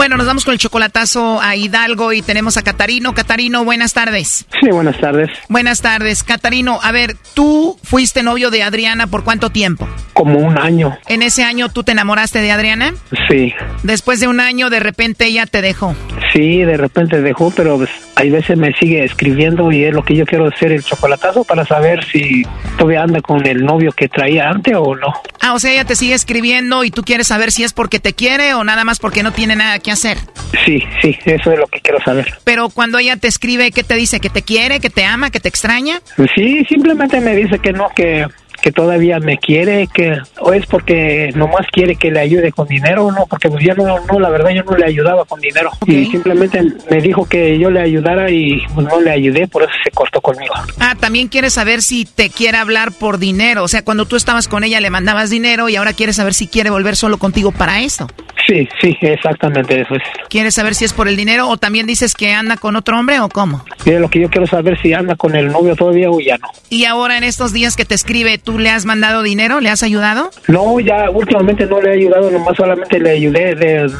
Bueno, nos vamos con el chocolatazo a Hidalgo y tenemos a Catarino. Catarino, buenas tardes. Sí, buenas tardes. Buenas tardes. Catarino, a ver, tú fuiste novio de Adriana por cuánto tiempo? Como un año. ¿En ese año tú te enamoraste de Adriana? Sí. Después de un año, de repente ella te dejó. Sí, de repente dejó, pero pues, hay veces me sigue escribiendo y es lo que yo quiero hacer el chocolatazo para saber si todavía anda con el novio que traía antes o no. Ah, o sea, ella te sigue escribiendo y tú quieres saber si es porque te quiere o nada más porque no tiene nada que hacer. Sí, sí, eso es lo que quiero saber. Pero cuando ella te escribe, ¿qué te dice? ¿Que te quiere, que te ama, que te extraña? Sí, simplemente me dice que no, que que todavía me quiere, que o es porque nomás quiere que le ayude con dinero, no, porque pues yo no, no, la verdad yo no le ayudaba con dinero y simplemente me dijo que yo le ayudara y pues no le ayudé, por eso se cortó conmigo. Ah, también quiere saber si te quiere hablar por dinero, o sea, cuando tú estabas con ella le mandabas dinero y ahora quiere saber si quiere volver solo contigo para eso. Sí, sí, exactamente eso es. ¿Quieres saber si es por el dinero o también dices que anda con otro hombre o cómo? Sí, lo que yo quiero saber si anda con el novio todavía o ya no. Y ahora en estos días que te escribe, ¿tú le has mandado dinero? ¿Le has ayudado? No, ya últimamente no le he ayudado, nomás solamente le ayudé de,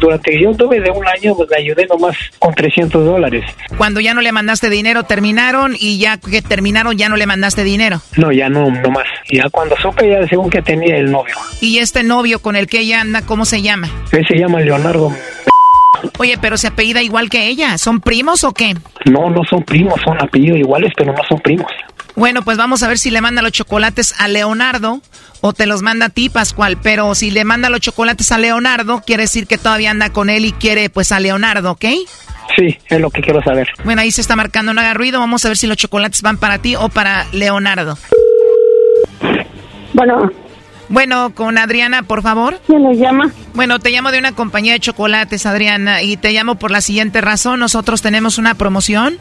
durante que yo tuve de un año, pues le ayudé nomás con 300 dólares. Cuando ya no le mandaste dinero, terminaron y ya que terminaron ya no le mandaste dinero. No, ya no, nomás. Ya cuando supe ya según que tenía el novio. ¿Y este novio con el que ella anda, cómo se llama? Él se llama Leonardo. Oye, pero se apellida igual que ella. ¿Son primos o qué? No, no son primos, son apellidos iguales, pero no son primos. Bueno, pues vamos a ver si le manda los chocolates a Leonardo o te los manda a ti, Pascual. Pero si le manda los chocolates a Leonardo, quiere decir que todavía anda con él y quiere pues a Leonardo, ¿ok? Sí, es lo que quiero saber. Bueno, ahí se está marcando, no haga ruido. Vamos a ver si los chocolates van para ti o para Leonardo. Bueno. Bueno, con Adriana, por favor. ¿Quién le llama? Bueno, te llamo de una compañía de chocolates, Adriana, y te llamo por la siguiente razón. Nosotros tenemos una promoción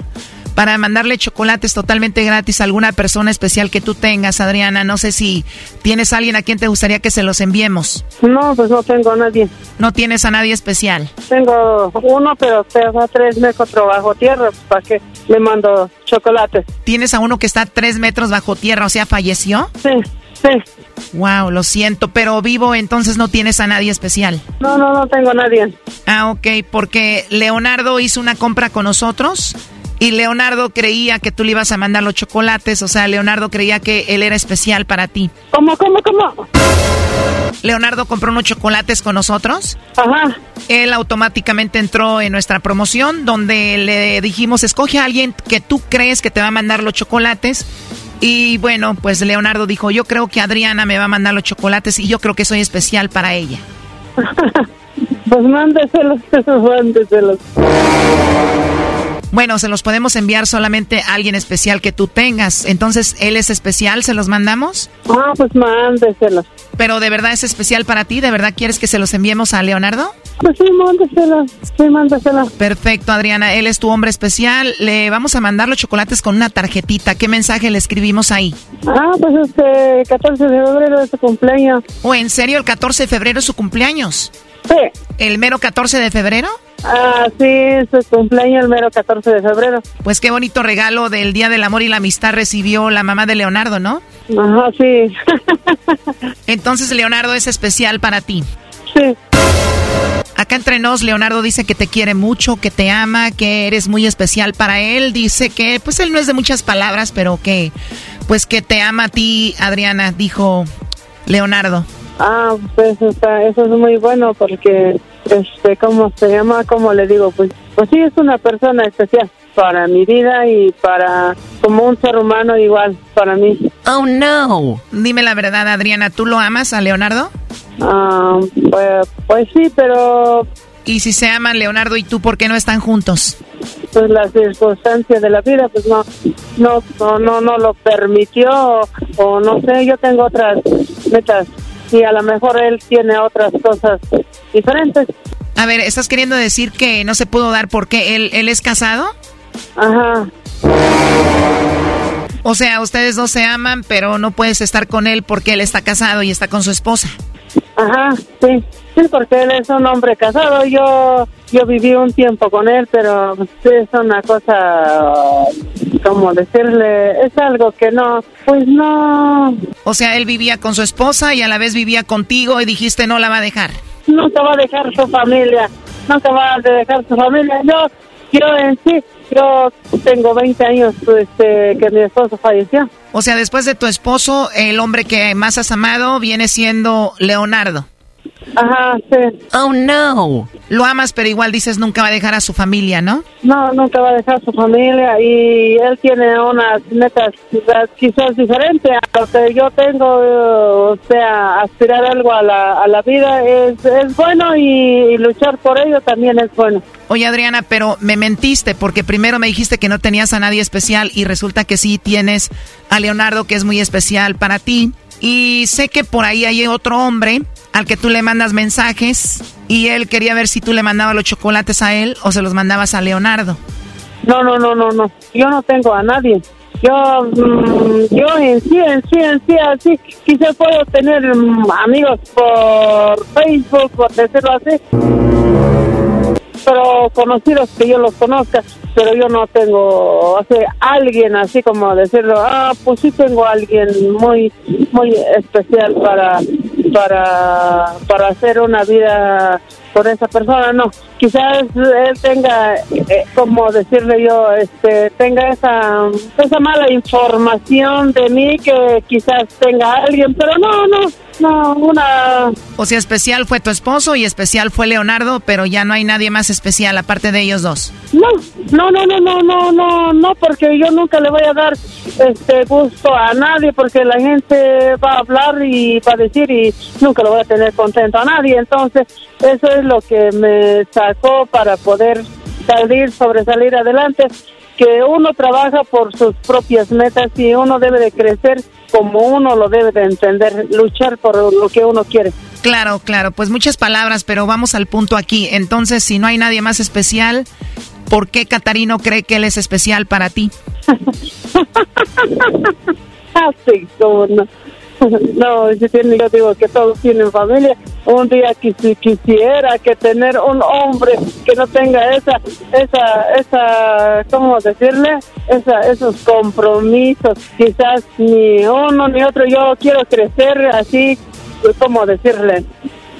para mandarle chocolates totalmente gratis a alguna persona especial que tú tengas, Adriana. No sé si tienes a alguien a quien te gustaría que se los enviemos. No, pues no tengo a nadie. No tienes a nadie especial. Tengo uno, pero está tres metros bajo tierra. ¿Para qué le mando chocolates? ¿Tienes a uno que está tres metros bajo tierra, o sea, falleció? Sí. Sí. Wow, lo siento, pero vivo, entonces no tienes a nadie especial. No, no, no tengo a nadie. Ah, ok, porque Leonardo hizo una compra con nosotros y Leonardo creía que tú le ibas a mandar los chocolates, o sea, Leonardo creía que él era especial para ti. ¿Cómo, cómo, cómo? Leonardo compró unos chocolates con nosotros. Ajá. Él automáticamente entró en nuestra promoción donde le dijimos, escoge a alguien que tú crees que te va a mandar los chocolates. Y bueno, pues Leonardo dijo, yo creo que Adriana me va a mandar los chocolates y yo creo que soy especial para ella. pues mándeselos, mándeselos. Bueno, se los podemos enviar solamente a alguien especial que tú tengas. Entonces, ¿él es especial? ¿Se los mandamos? Ah, pues mándeselos. ¿Pero de verdad es especial para ti? ¿De verdad quieres que se los enviemos a Leonardo? Pues sí, mándasela, sí, mándasela. Perfecto, Adriana. Él es tu hombre especial. Le vamos a mandar los chocolates con una tarjetita. ¿Qué mensaje le escribimos ahí? Ah, pues este, 14 de febrero es su cumpleaños. ¿O en serio el 14 de febrero es su cumpleaños? Sí. ¿El mero 14 de febrero? Ah, sí, su cumpleaños el mero 14 de febrero. Pues qué bonito regalo del Día del Amor y la Amistad recibió la mamá de Leonardo, ¿no? Ajá, sí. Entonces Leonardo es especial para ti. Sí. Acá entre nos, Leonardo dice que te quiere mucho, que te ama, que eres muy especial para él. Dice que, pues él no es de muchas palabras, pero que, pues que te ama a ti, Adriana, dijo Leonardo. Ah, pues está, eso es muy bueno porque, este, ¿cómo se llama? Como le digo, pues, pues sí es una persona especial para mi vida y para, como un ser humano igual, para mí. Oh, no. Dime la verdad, Adriana, ¿tú lo amas a Leonardo? Ah, pues, pues sí, pero Y si se aman Leonardo y tú, ¿por qué no están juntos? pues la circunstancia de la vida pues no no no no, no lo permitió o, o no sé yo tengo otras metas y a lo mejor él tiene otras cosas diferentes A ver, ¿estás queriendo decir que no se pudo dar porque él, él es casado? ajá O sea, ustedes dos se aman, pero no puedes estar con él porque él está casado y está con su esposa. ajá sí sí porque él es un hombre casado yo yo viví un tiempo con él pero es una cosa como decirle es algo que no pues no O sea, él vivía con su esposa y a la vez vivía contigo y dijiste no la va a dejar. nunca va a dejar su familia, nunca va a dejar su familia. Yo, yo en sí, yo tengo 20 años este, que mi esposo falleció. O sea, después de tu esposo, el hombre que más has amado viene siendo Leonardo. Ajá, sí. Oh, no. Lo amas, pero igual dices nunca va a dejar a su familia, ¿no? No, nunca va a dejar su familia y él tiene unas metas quizás, quizás diferentes a lo que yo tengo, o sea, aspirar algo a la, a la vida es, es bueno y, y luchar por ello también es bueno. Oye, Adriana, pero me mentiste porque primero me dijiste que no tenías a nadie especial y resulta que sí tienes a Leonardo que es muy especial para ti. Y sé que por ahí hay otro hombre al que tú le mandas mensajes y él quería ver si tú le mandabas los chocolates a él o se los mandabas a Leonardo. No, no, no, no, no. Yo no tengo a nadie. Yo, mm, yo en sí, en sí, en sí, así, quizás puedo tener mm, amigos por Facebook, por decirlo así, pero conocidos que yo los conozca, pero yo no tengo, o alguien así como decirlo, ah, pues sí tengo alguien muy, muy especial para, para, para hacer una vida con esa persona, no. Quizás él tenga, eh, como decirle yo, este, tenga esa, esa mala información de mí que quizás tenga alguien, pero no, no, no, una... O sea, especial fue tu esposo y especial fue Leonardo, pero ya no hay nadie más especial aparte de ellos dos. No, no, no, no, no, no, no, no, porque yo nunca le voy a dar este gusto a nadie, porque la gente va a hablar y va a decir y nunca lo voy a tener contento a nadie. Entonces, eso es lo que me sacó para poder salir, sobresalir adelante que uno trabaja por sus propias metas y uno debe de crecer como uno lo debe de entender, luchar por lo que uno quiere. Claro, claro, pues muchas palabras, pero vamos al punto aquí. Entonces, si no hay nadie más especial, ¿por qué Catarino cree que él es especial para ti? Así como no. No, yo digo que todos tienen familia. Un día quisiera que tener un hombre que no tenga esa, esa, esa, ¿cómo decirle? Esa, esos compromisos. Quizás ni uno ni otro. Yo quiero crecer así, ¿cómo decirle?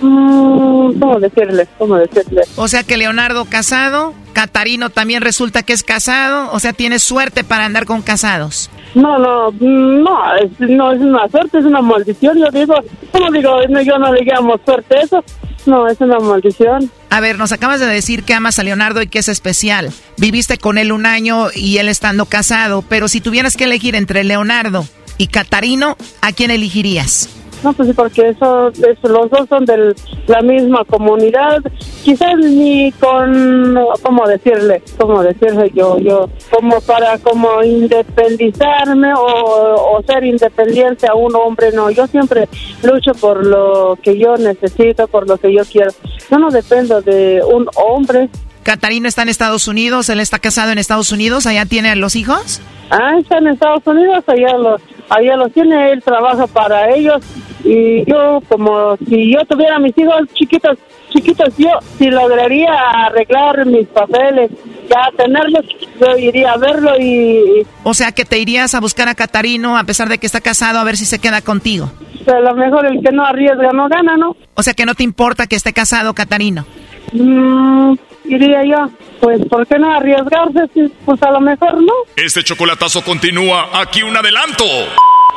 Mm, ¿Cómo decirle? ¿Cómo decirle? O sea que Leonardo casado, Catarino también resulta que es casado, o sea, tienes suerte para andar con casados. No, no, no, es, no es una suerte, es una maldición. Yo digo, ¿cómo digo? Yo no le llamo suerte eso. No, es una maldición. A ver, nos acabas de decir que amas a Leonardo y que es especial. Viviste con él un año y él estando casado, pero si tuvieras que elegir entre Leonardo y Catarino, ¿a quién elegirías? No, pues sí, porque eso, eso, los dos son de la misma comunidad. Quizás ni con, ¿cómo decirle? ¿Cómo decirle yo? Yo, como para como independizarme o, o ser independiente a un hombre, no. Yo siempre lucho por lo que yo necesito, por lo que yo quiero. Yo no dependo de un hombre. Catarino está en Estados Unidos, él está casado en Estados Unidos, allá tiene los hijos. Ah, está en Estados Unidos, allá los, allá los tiene, él trabaja para ellos y yo como si yo tuviera mis hijos chiquitos, chiquitos, yo si lograría arreglar mis papeles, ya tenerlos, yo iría a verlo y... O sea que te irías a buscar a Catarino a pesar de que está casado a ver si se queda contigo. A lo mejor el que no arriesga no gana, ¿no? O sea que no te importa que esté casado Catarino. Mm, iría yo. Pues, ¿por qué no arriesgarse? Si, pues a lo mejor no. Este chocolatazo continúa. Aquí un adelanto.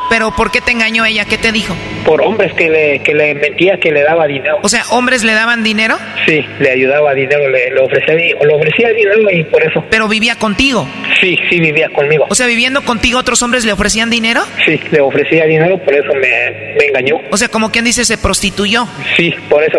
Pero ¿por qué te engañó ella? ¿Qué te dijo? Por hombres que le, que le mentía que le daba dinero. O sea, ¿hombres le daban dinero? Sí, le ayudaba dinero, le, le ofrecía, di- le ofrecía dinero y por eso. Pero vivía contigo. Sí, sí, vivía conmigo. O sea, viviendo contigo otros hombres le ofrecían dinero? Sí, le ofrecía dinero, por eso me, me engañó. O sea, como quien dice, se prostituyó. Sí, por eso.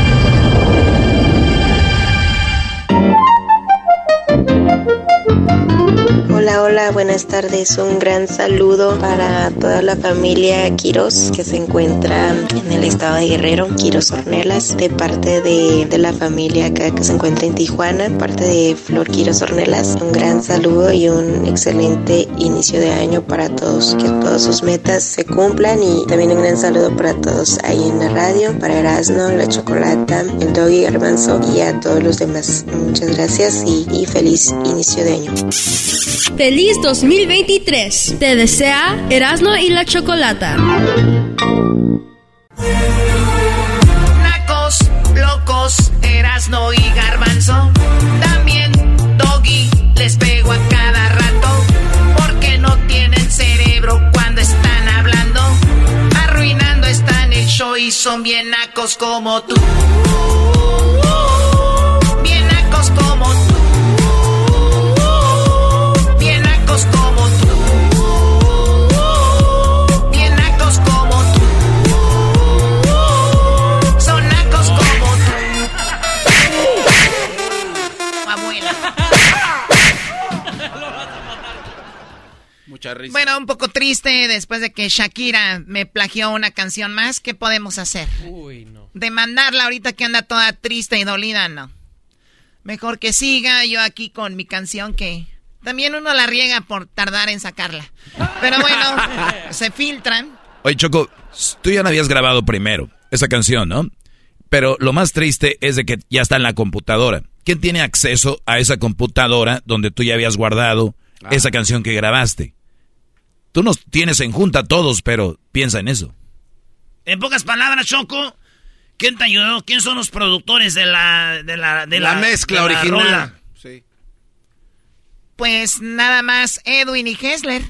Hola, hola, buenas tardes. Un gran saludo para toda la familia Quiros que se encuentra en el estado de Guerrero, Quiros Ornelas, de parte de, de la familia acá que se encuentra en Tijuana, parte de Flor Quiros Ornelas. Un gran saludo y un excelente inicio de año para todos. Que todas sus metas se cumplan y también un gran saludo para todos ahí en la radio, para Erasno, la Chocolata, el Doggy Garbanzo y a todos los demás. Muchas gracias y, y feliz inicio de año. Feliz 2023. Te desea Erasmo y la Chocolata. Nacos, locos, Erasno y Garbanzo. También Doggy les pego a cada rato. Porque no tienen cerebro cuando están hablando. Arruinando están el show y son bien nacos como tú. Mucha risa. Bueno, un poco triste después de que Shakira me plagió una canción más. ¿Qué podemos hacer? Uy, no. Demandarla ahorita que anda toda triste y dolida, no. Mejor que siga yo aquí con mi canción que también uno la riega por tardar en sacarla. Pero bueno, se filtran. Oye, Choco, tú ya la habías grabado primero, esa canción, ¿no? Pero lo más triste es de que ya está en la computadora. ¿Quién tiene acceso a esa computadora donde tú ya habías guardado esa canción que grabaste? Tú nos tienes en junta todos, pero piensa en eso. En pocas palabras, Choco, ¿quién te ayudó? ¿Quién son los productores de la de la de la, mezcla de original. Sí. Pues nada más Edwin y Hessler.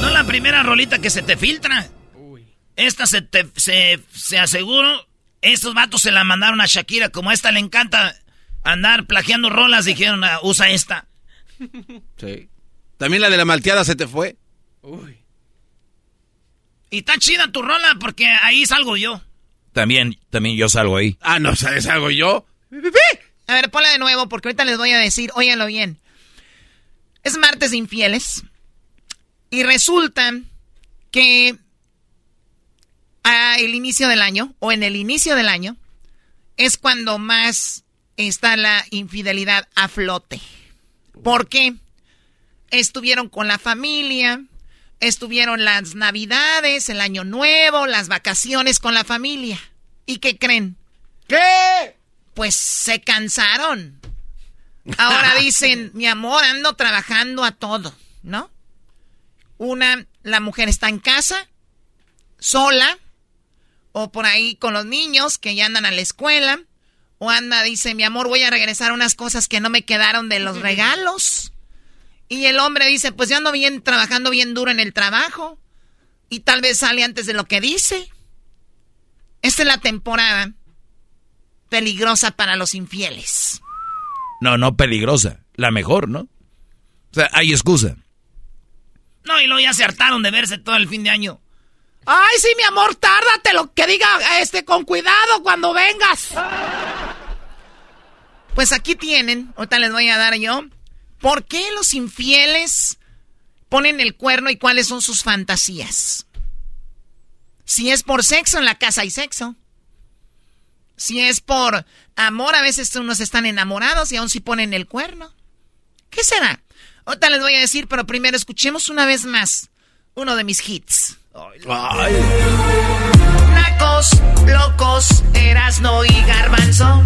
No la primera rolita que se te filtra. Esta se te se, se aseguro. Estos vatos se la mandaron a Shakira. Como a esta le encanta andar plagiando rolas, dijeron, "Ah, usa esta. Sí. También la de la malteada se te fue. Y está chida tu rola porque ahí salgo yo. También, también yo salgo ahí. Ah, no, ¿sabes algo yo? A ver, ponla de nuevo porque ahorita les voy a decir, óiganlo bien. Es martes de infieles. Y resulta que a el inicio del año, o en el inicio del año, es cuando más está la infidelidad a flote. ¿Por qué? Estuvieron con la familia, estuvieron las navidades, el año nuevo, las vacaciones con la familia. ¿Y qué creen? ¿Qué? Pues se cansaron. Ahora dicen, mi amor, ando trabajando a todo, ¿no? Una, la mujer está en casa, sola, o por ahí con los niños que ya andan a la escuela, Wanda dice, mi amor, voy a regresar unas cosas que no me quedaron de los regalos. Y el hombre dice, pues yo ando bien, trabajando bien duro en el trabajo. Y tal vez sale antes de lo que dice. Esta es la temporada peligrosa para los infieles. No, no peligrosa. La mejor, ¿no? O sea, hay excusa. No, y luego ya se hartaron de verse todo el fin de año. Ay, sí, mi amor, tárdate lo que diga este con cuidado cuando vengas. Pues aquí tienen, ahorita les voy a dar yo, ¿por qué los infieles ponen el cuerno y cuáles son sus fantasías? Si es por sexo, en la casa hay sexo. Si es por amor, a veces unos están enamorados y aún si ponen el cuerno. ¿Qué será? Ahorita les voy a decir, pero primero escuchemos una vez más uno de mis hits. Nacos, locos, Erasno y Garbanzo.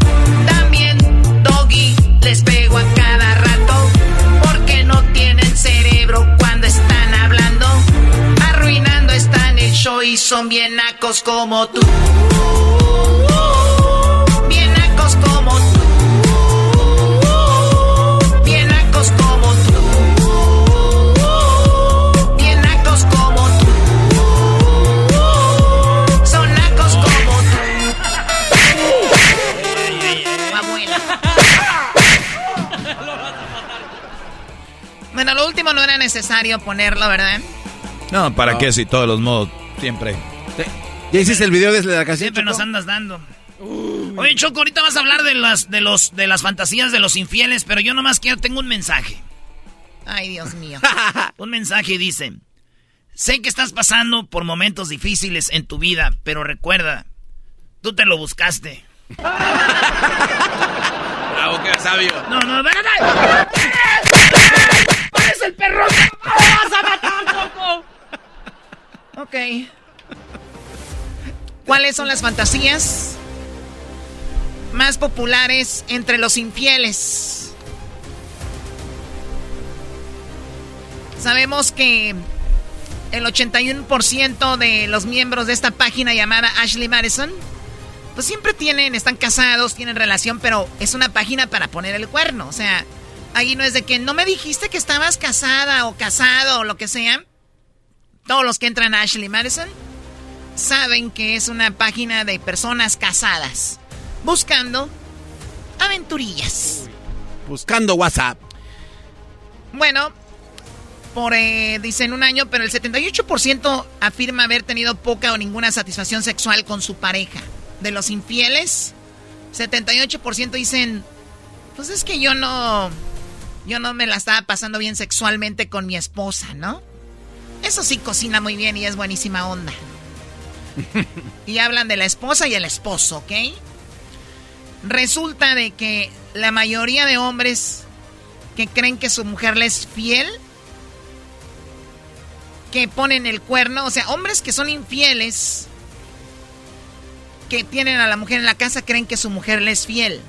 También Doggy les pego a cada rato. Porque no tienen cerebro cuando están hablando. Arruinando están el show y son bien nacos como tú. Bien nacos como tú. Bueno, lo último no era necesario ponerlo, ¿verdad? No, ¿para qué si todos los modos siempre? ¿Ya hiciste el video desde la casa? Siempre nos andas dando. Oye, Choco, ahorita vas a hablar de las, de los, de las fantasías de los infieles, pero yo nomás quiero, tengo un mensaje. Ay, Dios mío. un mensaje dice, sé que estás pasando por momentos difíciles en tu vida, pero recuerda, tú te lo buscaste. Bravo, que sabio. No, no, ven. ¡Eres el perro! ¡Vas a matar, Choco! Ok. ¿Cuáles son las fantasías más populares entre los infieles? Sabemos que el 81% de los miembros de esta página llamada Ashley Madison, pues siempre tienen, están casados, tienen relación, pero es una página para poner el cuerno. O sea, ahí no es de que no me dijiste que estabas casada o casado o lo que sea. Todos los que entran a Ashley Madison saben que es una página de personas casadas buscando aventurillas. Buscando WhatsApp. Bueno, por, eh, dicen un año, pero el 78% afirma haber tenido poca o ninguna satisfacción sexual con su pareja. De los infieles, 78% dicen, pues es que yo no, yo no me la estaba pasando bien sexualmente con mi esposa, ¿no? Eso sí cocina muy bien y es buenísima onda. y hablan de la esposa y el esposo, ¿ok? Resulta de que la mayoría de hombres que creen que su mujer les es fiel, que ponen el cuerno, o sea, hombres que son infieles, que tienen a la mujer en la casa, creen que su mujer les es fiel.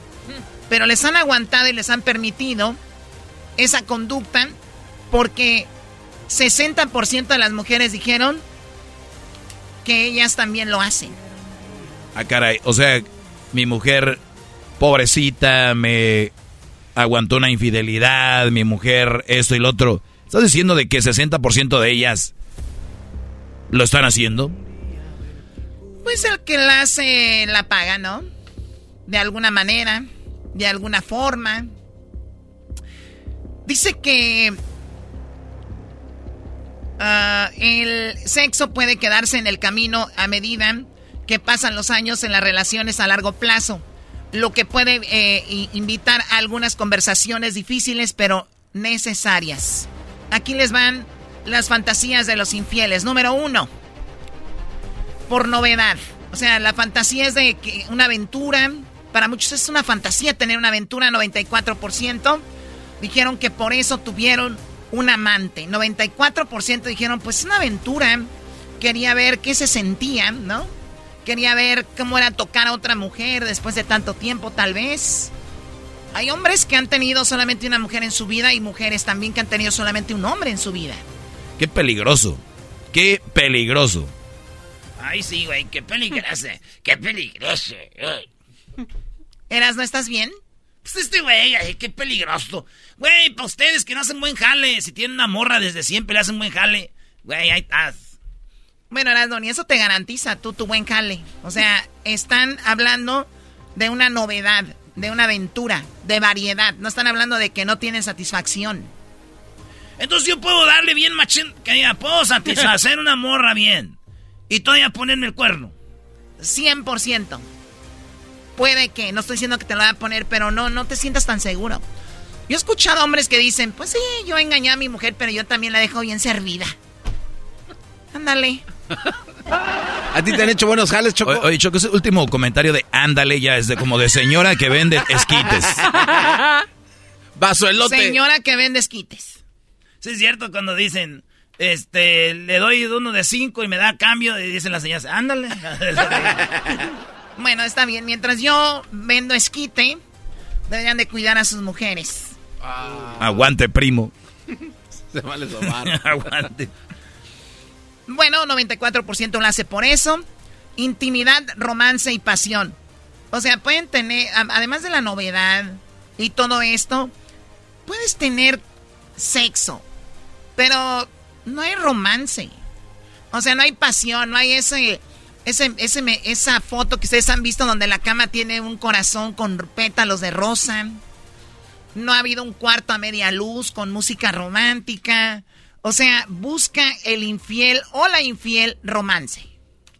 Pero les han aguantado y les han permitido esa conducta porque 60% de las mujeres dijeron que ellas también lo hacen. Ah, caray. O sea, mi mujer, pobrecita, me aguantó una infidelidad, mi mujer, esto y lo otro. ¿Estás diciendo de que 60% de ellas lo están haciendo? Pues el que la hace la paga, ¿no? De alguna manera, de alguna forma. Dice que ah, el sexo puede quedarse en el camino a medida que pasan los años en las relaciones a largo plazo, lo que puede eh, invitar a algunas conversaciones difíciles pero necesarias. Aquí les van las fantasías de los infieles. Número uno, por novedad. O sea, la fantasía es de que una aventura. Para muchos es una fantasía tener una aventura, 94%. Dijeron que por eso tuvieron un amante. 94% dijeron, pues una aventura. Quería ver qué se sentían, ¿no? Quería ver cómo era tocar a otra mujer después de tanto tiempo, tal vez. Hay hombres que han tenido solamente una mujer en su vida y mujeres también que han tenido solamente un hombre en su vida. Qué peligroso. Qué peligroso. Ay, sí, güey, qué peligroso. Qué peligroso. Eras, ¿no estás bien? Pues este güey, ay, qué peligroso. Güey, para ustedes que no hacen buen jale, si tienen una morra desde siempre le hacen buen jale. Güey, ahí estás. Bueno, Erasmo, ni eso te garantiza tú tu buen jale. O sea, están hablando de una novedad, de una aventura, de variedad. No están hablando de que no tienen satisfacción. Entonces yo puedo darle bien machín, que diga, puedo satisfacer una morra bien. Y todavía ponerme el cuerno. 100%. Puede que, no estoy diciendo que te lo voy a poner, pero no, no te sientas tan seguro. Yo he escuchado hombres que dicen, pues sí, yo engañé a mi mujer, pero yo también la dejo bien servida. Ándale. ¿A ti te han hecho buenos jales, Choco? Oye, Choco, ese último comentario de ándale ya es de como de señora que vende esquites. Vaso elote. Señora que vende esquites. Sí, es cierto cuando dicen, este, le doy uno de cinco y me da cambio, y dicen las señoras, ándale. bueno, está bien. Mientras yo vendo esquite, deberían de cuidar a sus mujeres. Aguante, primo. Se vale tomar. Aguante. Bueno, 94% lo hace por eso. Intimidad, romance y pasión. O sea, pueden tener, además de la novedad y todo esto, puedes tener sexo, pero no hay romance. O sea, no hay pasión, no hay ese, ese, ese, esa foto que ustedes han visto donde la cama tiene un corazón con pétalos de rosa. No ha habido un cuarto a media luz con música romántica. O sea, busca el infiel o la infiel romance.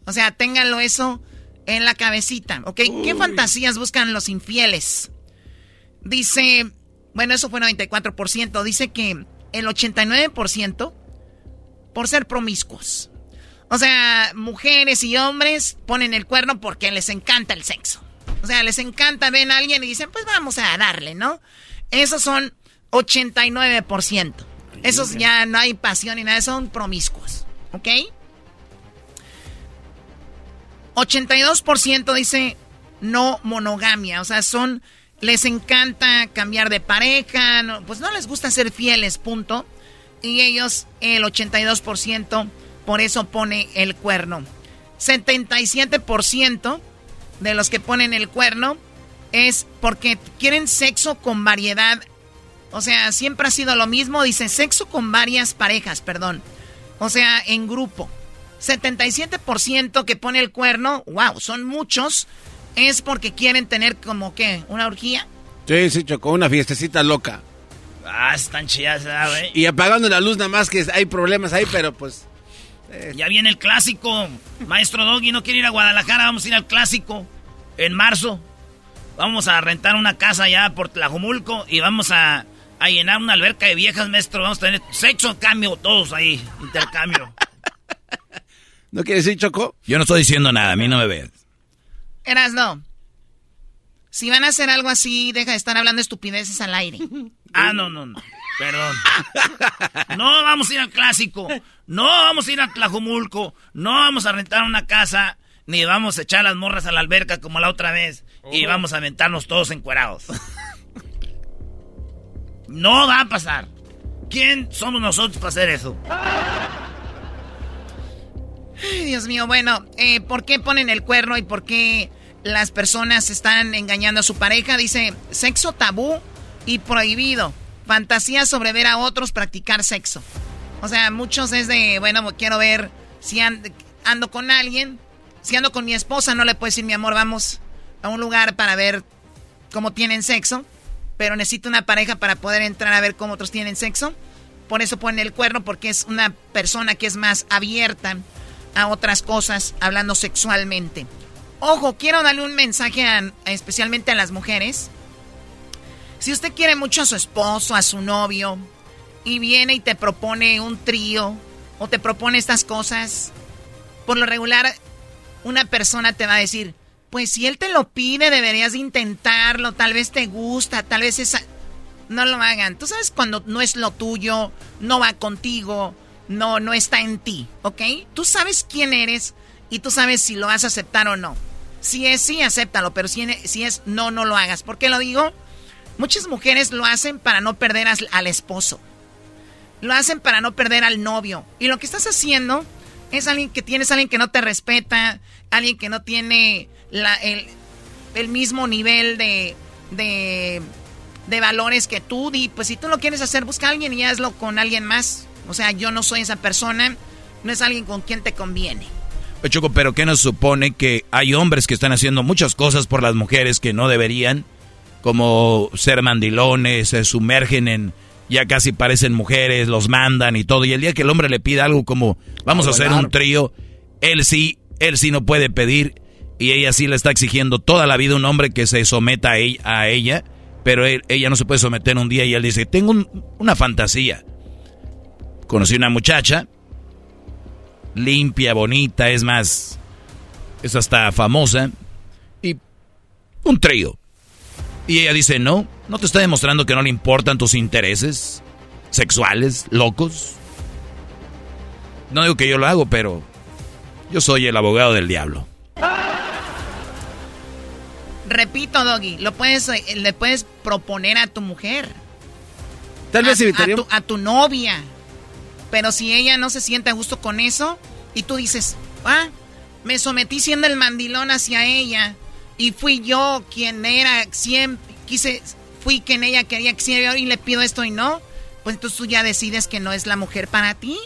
O sea, ténganlo eso en la cabecita, ¿ok? ¿Qué fantasías buscan los infieles? Dice, bueno, eso fue 94%. Dice que el 89% por ser promiscuos. O sea, mujeres y hombres ponen el cuerno porque les encanta el sexo. O sea, les encanta, ven a alguien y dicen, pues vamos a darle, ¿no? Esos son 89%. Esos ya no hay pasión ni nada, son promiscuos. ¿Ok? 82% dice no monogamia. O sea, son. Les encanta cambiar de pareja. pues no les gusta ser fieles, punto. Y ellos, el 82%, por eso pone el cuerno. 77% de los que ponen el cuerno es porque quieren sexo con variedad o sea, siempre ha sido lo mismo. Dice sexo con varias parejas, perdón. O sea, en grupo. 77% que pone el cuerno, wow, son muchos. Es porque quieren tener como que una orgía. Sí, sí, chocó una fiestecita loca. Ah, están chidas, güey. Y apagando la luz nada más que hay problemas ahí, pero pues... Eh. Ya viene el clásico. Maestro Doggy no quiere ir a Guadalajara, vamos a ir al clásico. En marzo. Vamos a rentar una casa ya por Tlajumulco y vamos a a llenar una alberca de viejas, maestro. Vamos a tener sexo, cambio, todos ahí, intercambio. ¿No quieres decir, Choco? Yo no estoy diciendo nada, a mí no me veas. Eras no. Si van a hacer algo así, deja de estar hablando estupideces al aire. ah, no, no, no. Perdón. No vamos a ir al clásico. No vamos a ir a Tlajumulco. No vamos a rentar una casa. Ni vamos a echar las morras a la alberca como la otra vez. Y vamos a aventarnos todos encuerados. No va a pasar. ¿Quién somos nosotros para hacer eso? Ay, Dios mío, bueno, eh, ¿por qué ponen el cuerno y por qué las personas están engañando a su pareja? Dice, sexo tabú y prohibido. Fantasía sobre ver a otros practicar sexo. O sea, muchos es de, bueno, quiero ver si ando con alguien. Si ando con mi esposa, no le puedo decir, mi amor, vamos a un lugar para ver cómo tienen sexo pero necesita una pareja para poder entrar a ver cómo otros tienen sexo. Por eso pone el cuerno, porque es una persona que es más abierta a otras cosas, hablando sexualmente. Ojo, quiero darle un mensaje especialmente a las mujeres. Si usted quiere mucho a su esposo, a su novio, y viene y te propone un trío, o te propone estas cosas, por lo regular, una persona te va a decir, pues si él te lo pide, deberías intentarlo. Tal vez te gusta, tal vez esa... No lo hagan. Tú sabes cuando no es lo tuyo, no va contigo, no, no está en ti, ¿ok? Tú sabes quién eres y tú sabes si lo vas a aceptar o no. Si es sí, acéptalo, pero si, si es no, no lo hagas. ¿Por qué lo digo? Muchas mujeres lo hacen para no perder al esposo. Lo hacen para no perder al novio. Y lo que estás haciendo es alguien que tienes alguien que no te respeta, alguien que no tiene la, el mismo nivel de, de, de valores que tú. Y pues si tú lo quieres hacer, busca a alguien y hazlo con alguien más. O sea, yo no soy esa persona, no es alguien con quien te conviene. Choco, pero ¿qué nos supone que hay hombres que están haciendo muchas cosas por las mujeres que no deberían? Como ser mandilones, se sumergen en... Ya casi parecen mujeres, los mandan y todo. Y el día que el hombre le pida algo como, vamos a hacer un trío, él sí, él sí no puede pedir. Y ella sí le está exigiendo toda la vida un hombre que se someta a ella, a ella pero él- ella no se puede someter un día y él dice, tengo un- una fantasía. Conocí una muchacha, limpia, bonita, es más, es hasta famosa, y un trío. Y ella dice, no, no te está demostrando que no le importan tus intereses sexuales, locos. No digo que yo lo hago, pero yo soy el abogado del diablo. Repito, Doggy, lo puedes, eh, le puedes proponer a tu mujer. Tal vez a, evitaría- a tu, a tu novia. Pero si ella no se siente a gusto con eso y tú dices, ah, me sometí siendo el mandilón hacia ella y fui yo quien era siempre, quise, fui quien ella quería que sea y le pido esto y no, pues entonces tú ya decides que no es la mujer para ti.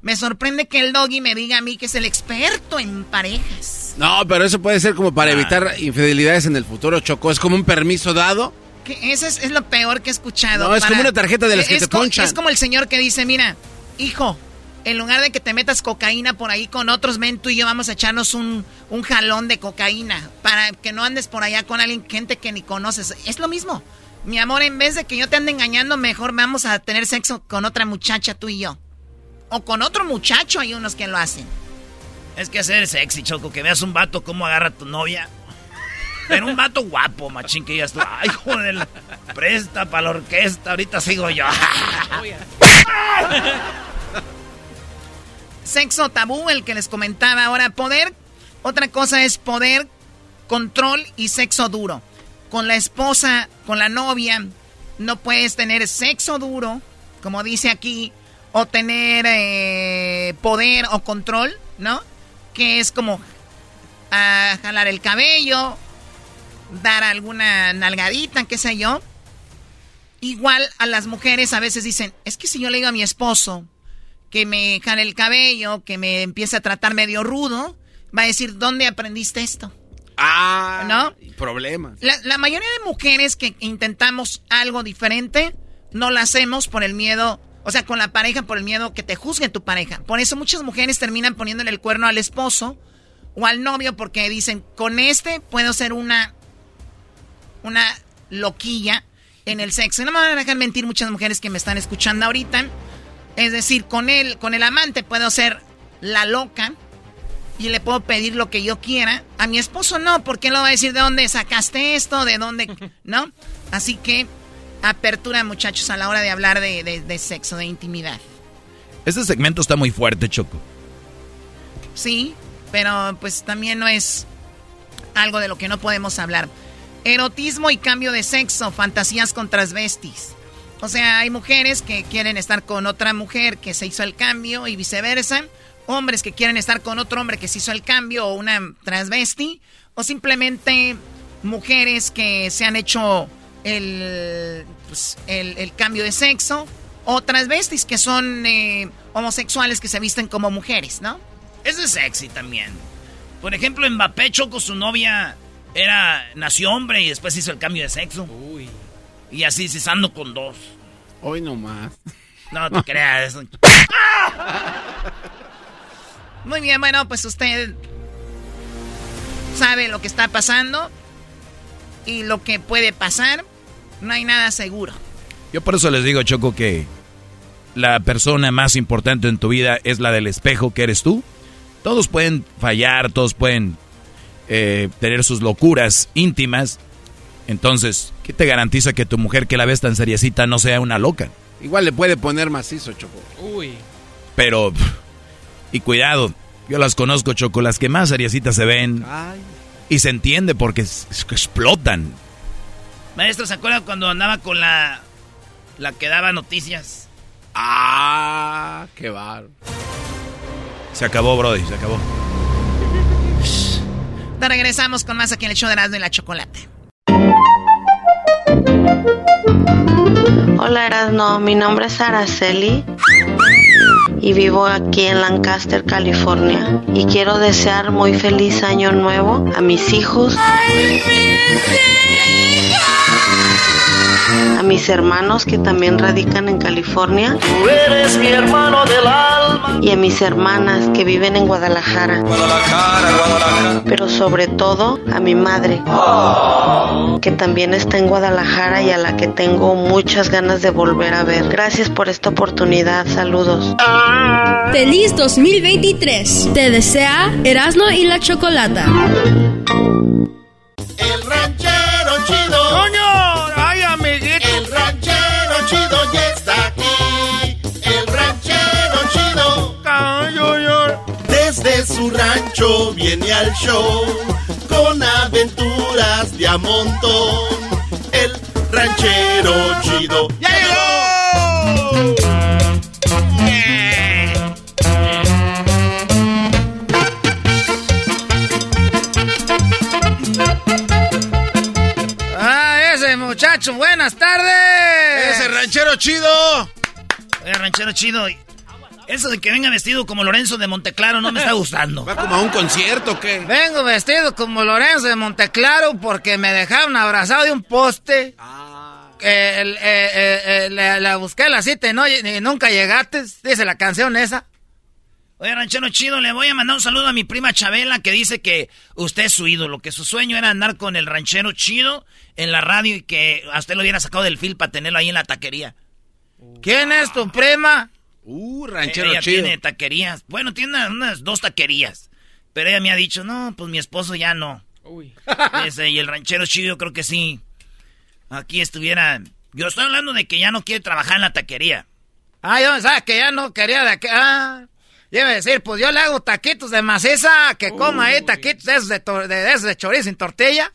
Me sorprende que el doggy me diga a mí que es el experto en parejas. No, pero eso puede ser como para Ah. evitar infidelidades en el futuro, Choco. Es como un permiso dado. Que eso es, es lo peor que he escuchado. No, es como una tarjeta de las que es te ponchan. Es como el señor que dice, mira, hijo, en lugar de que te metas cocaína por ahí con otros, ven tú y yo vamos a echarnos un, un jalón de cocaína para que no andes por allá con alguien, gente que ni conoces. Es lo mismo. Mi amor, en vez de que yo te ande engañando, mejor vamos a tener sexo con otra muchacha, tú y yo. O con otro muchacho, hay unos que lo hacen. Es que hacer sexy, Choco, que veas un vato cómo agarra a tu novia. Pero un vato guapo, machín, que ya tú. Ay, joder, presta para la orquesta, ahorita sigo yo. Sexo tabú, el que les comentaba ahora. Poder, otra cosa es poder, control y sexo duro. Con la esposa, con la novia, no puedes tener sexo duro, como dice aquí, o tener eh, poder o control, ¿no? Que es como ah, jalar el cabello, dar alguna nalgadita, qué sé yo. Igual a las mujeres a veces dicen, es que si yo le digo a mi esposo, que me jale el cabello, que me empiece a tratar medio rudo, va a decir, ¿dónde aprendiste esto? Ah, ¿No? Problemas. La, la mayoría de mujeres que intentamos algo diferente, no lo hacemos por el miedo, o sea, con la pareja, por el miedo que te juzgue tu pareja. Por eso muchas mujeres terminan poniéndole el cuerno al esposo o al novio porque dicen, con este puedo ser una, una loquilla en el sexo. Y no me van a dejar mentir muchas mujeres que me están escuchando ahorita. Es decir, con él, con el amante puedo ser la loca y le puedo pedir lo que yo quiera. A mi esposo no, porque él lo va a decir de dónde sacaste esto, de dónde, ¿no? Así que apertura, muchachos, a la hora de hablar de, de- de sexo, de intimidad. Este segmento está muy fuerte, Choco. Sí, pero pues también no es algo de lo que no podemos hablar. Erotismo y cambio de sexo, fantasías con transvestis. O sea, hay mujeres que quieren estar con otra mujer que se hizo el cambio y viceversa. Hombres que quieren estar con otro hombre que se hizo el cambio o una transvesti. O simplemente mujeres que se han hecho el, pues, el, el cambio de sexo. O transvestis que son eh, homosexuales que se visten como mujeres, ¿no? Eso es sexy también. Por ejemplo, Mbappé Choco, su novia era nació hombre y después hizo el cambio de sexo. Uy. Y así cesando con dos. Hoy nomás. No te creas. Muy bien, bueno, pues usted sabe lo que está pasando y lo que puede pasar. No hay nada seguro. Yo por eso les digo, Choco, que la persona más importante en tu vida es la del espejo que eres tú. Todos pueden fallar, todos pueden eh, tener sus locuras íntimas. Entonces, ¿qué te garantiza que tu mujer que la ves tan seriecita no sea una loca? Igual le puede poner macizo, Choco. Uy. Pero, y cuidado, yo las conozco, Choco, las que más seriecitas se ven. Ay. Y se entiende porque es- es que explotan. Maestro, ¿se acuerda cuando andaba con la la que daba noticias? Ah, qué bar. Se acabó, Brody, se acabó. Ahorita regresamos con más aquí en el show de Erasmo y la Chocolate. Hola Erasno, mi nombre es Araceli y vivo aquí en Lancaster, California. Y quiero desear muy feliz año nuevo a mis hijos, a mis hermanos que también radican en California y a mis hermanas que viven en Guadalajara. Pero sobre todo a mi madre, que también está en Guadalajara y a la que tengo muchas ganas de volver a ver. Gracias por esta oportunidad. Saludos. Feliz 2023. Te desea Erasmo y la Chocolata. El ranchero chido. ¡Coño! ¡Ay, amiguito! El ranchero chido ya está aquí. El ranchero chido. Desde su rancho viene al show con aventuras de a montón. El ranchero chido. ¡Ya llegó! ¡Buenas tardes! ¡Ese ranchero chido! Oye, ranchero chido. Eso de que venga vestido como Lorenzo de Monteclaro no me está gustando. ¿Va como a un concierto o qué? Vengo vestido como Lorenzo de Monteclaro porque me dejaron abrazado de un poste. Eh, el- eh, eh, eh, le, le busqué la cita y, no, y nunca llegaste. Dice la canción esa. Oye, ranchero chido, le voy a mandar un saludo a mi prima Chabela que dice que usted es su ídolo, que su sueño era andar con el ranchero chido en la radio y que a usted lo hubiera sacado del fil para tenerlo ahí en la taquería. ¿Quién es tu prima? Uh, ranchero ella chido. tiene taquerías. Bueno, tiene unas, unas dos taquerías. Pero ella me ha dicho, no, pues mi esposo ya no. Dice, y el ranchero chido yo creo que sí. Aquí estuviera... Yo estoy hablando de que ya no quiere trabajar en la taquería. Ah, yo sabes que ya no quería de aquí. Ah, iba a decir, pues yo le hago taquitos de maciza, que coma ahí taquitos de esos de, de, de esos de chorizo sin tortilla.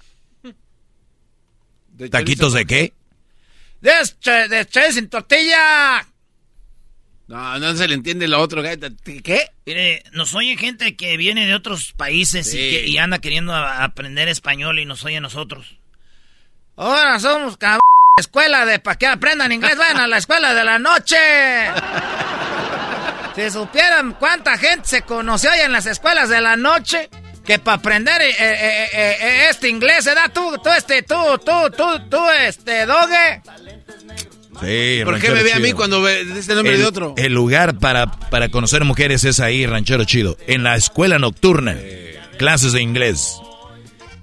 ¿Taquitos de qué? De, cho- de chorizo sin tortilla. No, no se le entiende lo otro. ¿Qué? Mire, nos oye gente que viene de otros países y, Sí. que, y anda queriendo a- aprender español y nos oye a nosotros. Ahora somos cabrón. Escuela de para que aprendan inglés, vayan a la escuela de la noche. Si supieran cuánta gente se conoció hoy en las escuelas de la noche, que para aprender eh, eh, eh, eh, este inglés, ¿verdad? Tú, tú, este, tú, tú, tú, tú, este, doge. Sí, ¿Por qué ranchero me ve a mí cuando ve este nombre el, de otro? El lugar para, para conocer mujeres es ahí, ranchero chido. En la escuela nocturna. Clases de inglés.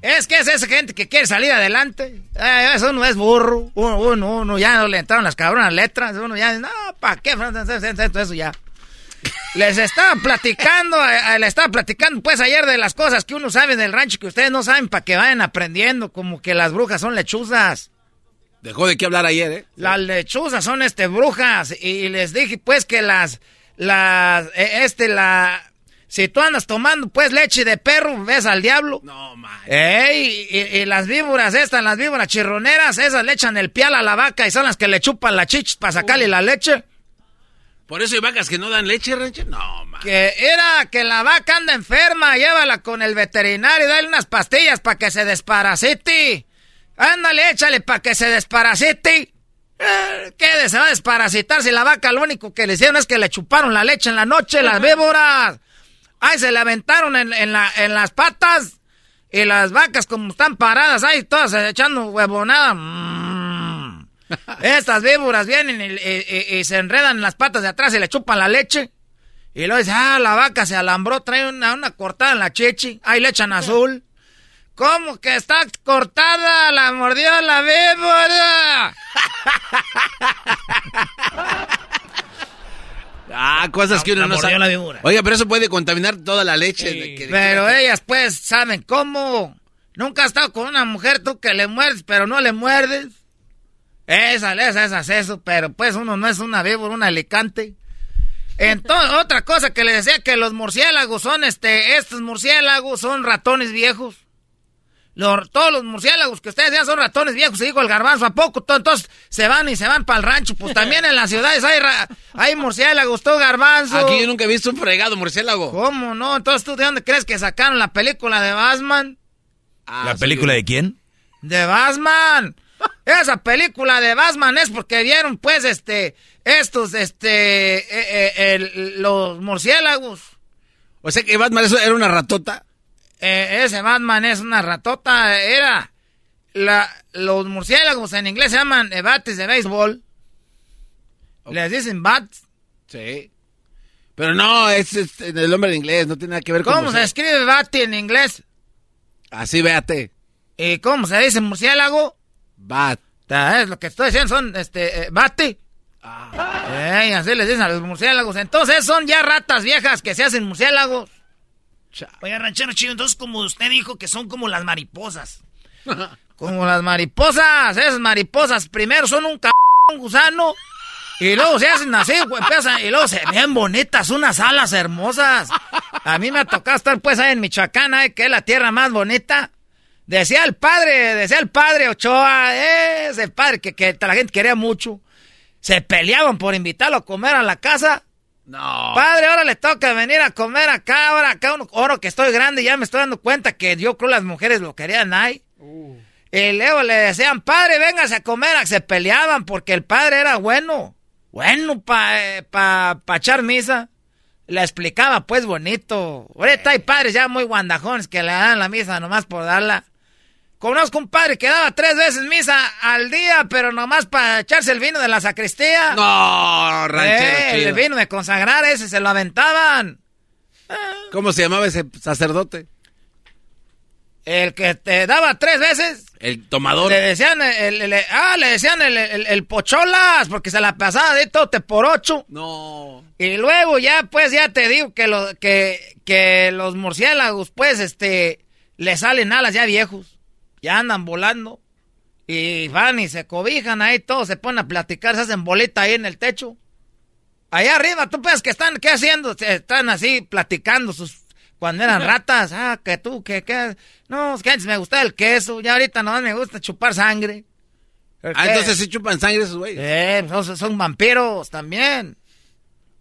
Es que es esa gente que quiere salir adelante. Eh, eso no es burro. Uno, uno, uno ya no le entraron las cabronas letras. Uno ya, no, ¿para qué? Eso ya. Les estaba platicando, eh, eh, les estaba platicando pues ayer de las cosas que uno sabe del rancho que ustedes no saben para que vayan aprendiendo, como que las brujas son lechuzas. Dejó de qué hablar ayer, ¿eh? Las lechuzas son este brujas y les dije pues que las las eh, este la si tú andas tomando pues leche de perro ves al diablo. No man. Ey, y, y las víboras estas, las víboras chirroneras, esas le echan el pial a la vaca y son las que le chupan la chichis para sacarle la leche. ¿Por eso hay vacas que no dan leche, ranchero? No, man. Que era que la vaca anda enferma, llévala con el veterinario, dale unas pastillas para que se desparasite. Ándale, échale para que se desparasite. Eh, ¿Qué se va a desparasitar si la vaca lo único que le hicieron es que le chuparon la leche en la noche, las víboras? Ay, se le aventaron en, en la, en las patas. Y las vacas como están paradas, ahí todas echando huevonada. Estas víboras vienen y, y- y- y se enredan en las patas de atrás y le chupan la leche. Y luego dice, ah, la vaca se alambró, trae una, una cortada en la chichi. Ahí le echan azul. ¿Cómo que está cortada? La mordió la víbora. Ah, cosas que uno La no sabe. la víbora. Oiga, pero eso puede contaminar toda la leche. de que- Pero que- ellas pues saben cómo. Nunca has estado con una mujer tú que le muerdes, pero no le muerdes. Esa, esa, esa es eso, pero pues uno no es una víbora, un alicante. Entonces, otra cosa que le decía que los murciélagos son este, estos murciélagos son ratones viejos. Los- todos los murciélagos que ustedes vean son ratones viejos, se dijo el garbanzo, ¿a poco? To- Entonces se van y se van para el rancho. Pues también en las ciudades hay, ra- hay murciélagos, todo garbanzo. Aquí yo nunca he visto un fregado murciélago. ¿Cómo no? Entonces, ¿tú de dónde crees que sacaron la película de Batman? ¿La película de quién? De Batman. Esa película de Batman es porque vieron, pues, este, estos, este, eh, eh, el- los murciélagos. O sea que Batman eso era una ratota. Eh, ese Batman es una ratota. Era. La, los murciélagos en inglés se llaman bates de béisbol. Les dicen bats. Sí. Pero no, es, es el nombre en inglés, no tiene nada que ver con... ¿Cómo se escribe bate en inglés? Así, véate. ¿Y cómo se dice murciélago? Bat. Es lo que estoy diciendo, son este, eh, bate. Ey, así les dicen a los murciélagos. Entonces son ya ratas viejas que se hacen murciélagos. Oiga, ranchero chido, entonces como usted dijo que son como las mariposas. Como las mariposas, esas mariposas primero son un c un gusano y luego se hacen así, güey, empiezan, y luego se ven bonitas, unas alas hermosas. A mí me ha tocado estar pues ahí en Michoacán, ahí, que es la tierra más bonita. Decía el padre, decía el padre Ochoa, ese padre que, que la gente quería mucho. Se peleaban por invitarlo a comer a la casa. No. Padre, ahora le toca venir a comer acá, ahora acá, ahora que estoy grande, ya me estoy dando cuenta que yo creo las mujeres lo querían ahí. Y luego le decían, padre, véngase a comer, a que se peleaban porque el padre era bueno. Bueno para pa, pa echar misa. Le explicaba pues bonito. Ahorita hay padres ya muy guandajones que le dan la misa nomás por darla. Conozco un padre que daba tres veces misa al día, pero nomás para echarse el vino de la sacristía. No, ranchero Eh, chido. El vino de consagrar ese se lo aventaban. ¿Cómo se llamaba ese sacerdote? El que te daba tres veces. El tomador. Le decían el, el- el- ah, le decían el, pocholas, porque se la pasaba de tote por ocho. No. Y luego ya, pues, ya te digo que, lo, que, que los murciélagos, pues, este, le salen alas ya viejos. Ya andan volando. Y van y se cobijan ahí, todos se ponen a platicar, se hacen bolita ahí en el techo. Allá arriba, tú pues que están, ¿qué haciendo? Están así platicando sus cuando eran ratas. Ah, que tú, que, que. No, es que antes me gustaba el queso, ya ahorita no me gusta chupar sangre. Ah, entonces sí chupan sangre esos güeyes. Eh, son, son vampiros también.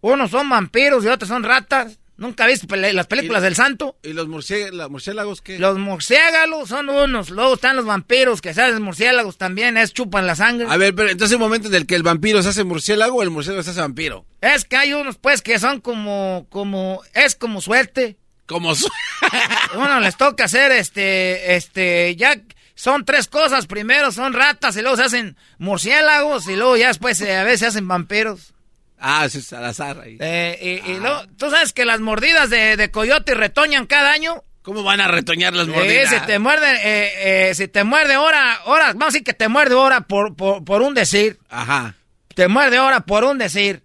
Unos son vampiros y otros son ratas. ¿Nunca viste las películas del santo? ¿Y los murcié- la- murciélagos qué? Los murciélagos son unos. Luego están los vampiros que se hacen murciélagos también, es chupan la sangre. A ver, pero entonces un momento en el que el vampiro se hace murciélago o el murciélago se hace vampiro. Es que hay unos pues que son como, como, es como suerte. Como su... Uno les toca hacer este, este, ya son tres cosas. Primero son ratas y luego se hacen murciélagos y luego ya después eh, a veces se hacen vampiros. Ah, eso es al azar ahí. Eh, y, y luego, ¿tú sabes que las mordidas de, de coyote retoñan cada año? ¿Cómo van a retoñar las Eh, mordidas? si te muerde, eh, eh, si te muerde ahora, ahora, vamos a decir que te muerde ahora por, por, por un decir. Ajá. Te muerde ahora por un decir.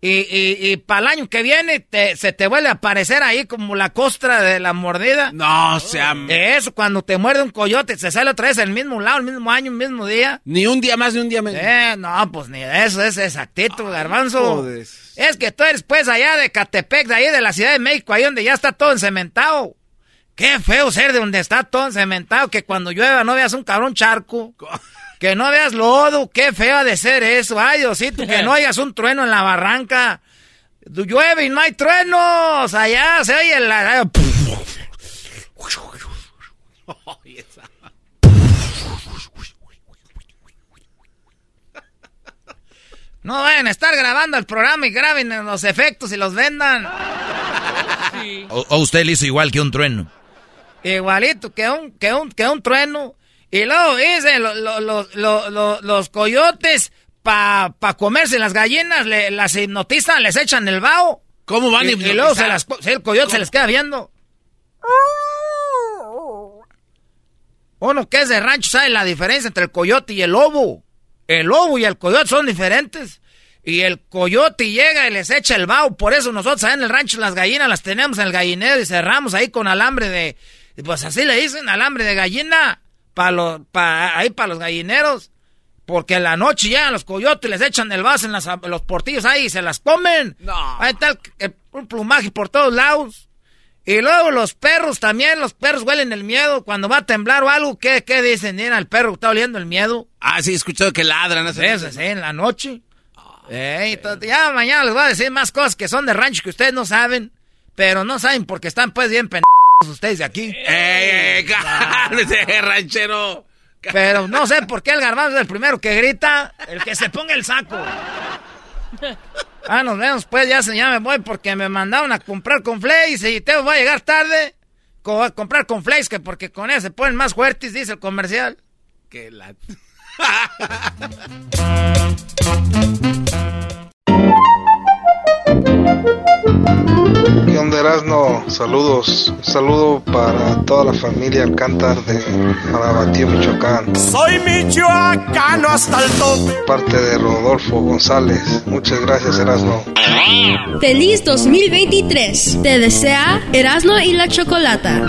Y, y, y para el año que viene te- se te vuelve a aparecer ahí como la costra de la mordida. No, sea... Eso, cuando te muerde un coyote, se sale otra vez el mismo lado, el mismo año, el mismo día. Ni un día más, ni un día menos. Eh, no, pues ni de eso, es exactito, garbanzo. joder. Es que tú eres pues allá de Catepec, de ahí de la Ciudad de México, ahí donde ya está todo encementado. Qué feo ser de donde está todo encementado, que cuando llueva no veas un cabrón charco. Que no veas lodo, qué feo de ser eso. Ay, Diosito, que no hayas un trueno en la barranca. Llueve y no hay truenos. Allá se oye la... No vayan a estar grabando el programa y graben los efectos y los vendan. O, o usted le hizo igual que un trueno. Igualito que un, que un, que un trueno. Y luego dicen lo- lo- lo- lo- lo- los coyotes para pa comerse las gallinas, le- las hipnotizan, les echan el vaho. ¿Cómo van a y, y luego se las, el coyote se les queda viendo. Uno que es de rancho sabe la diferencia entre el coyote y el lobo. El lobo y el coyote son diferentes. Y el coyote llega y les echa el vaho. Por eso nosotros en el rancho las gallinas las tenemos en el gallinero y cerramos ahí con alambre de... Pues así le dicen, alambre de gallina. Para los, pa, ahí para los gallineros. Porque en la noche llegan los coyotes, les echan el vaso en las- los portillos ahí y se las comen. No. Ahí está el- el- un plumaje por todos lados. Y luego los perros también, los perros huelen el miedo. Cuando va a temblar o algo, ¿qué, qué dicen? Mira, el perro está oliendo el miedo. Ah, sí, he escuchado que ladran. hace Eso sí, en la noche. Ey, to- ya mañana les voy a decir más cosas que son de rancho que ustedes no saben. Pero no saben porque están pues bien pen... ustedes de aquí. ¡Eh, cálmese, ranchero! Pero no sé por qué el garbanzo es el primero que grita. El que se ponga el saco. Ah, nos vemos pues, ya, se, ya me voy porque me mandaron a comprar con Flays y te voy a llegar tarde. a comprar con Flays que porque con ese se ponen más fuertes, dice el comercial. Que la... ¿Qué onda, Erasno? Saludos. Un saludo para toda la familia Alcántar de Marabatío, Michoacán. Soy michoacano hasta el tope. Parte de Rodolfo González. Muchas gracias, Erasno. Feliz 2023. Te desea Erasno y la Chocolata.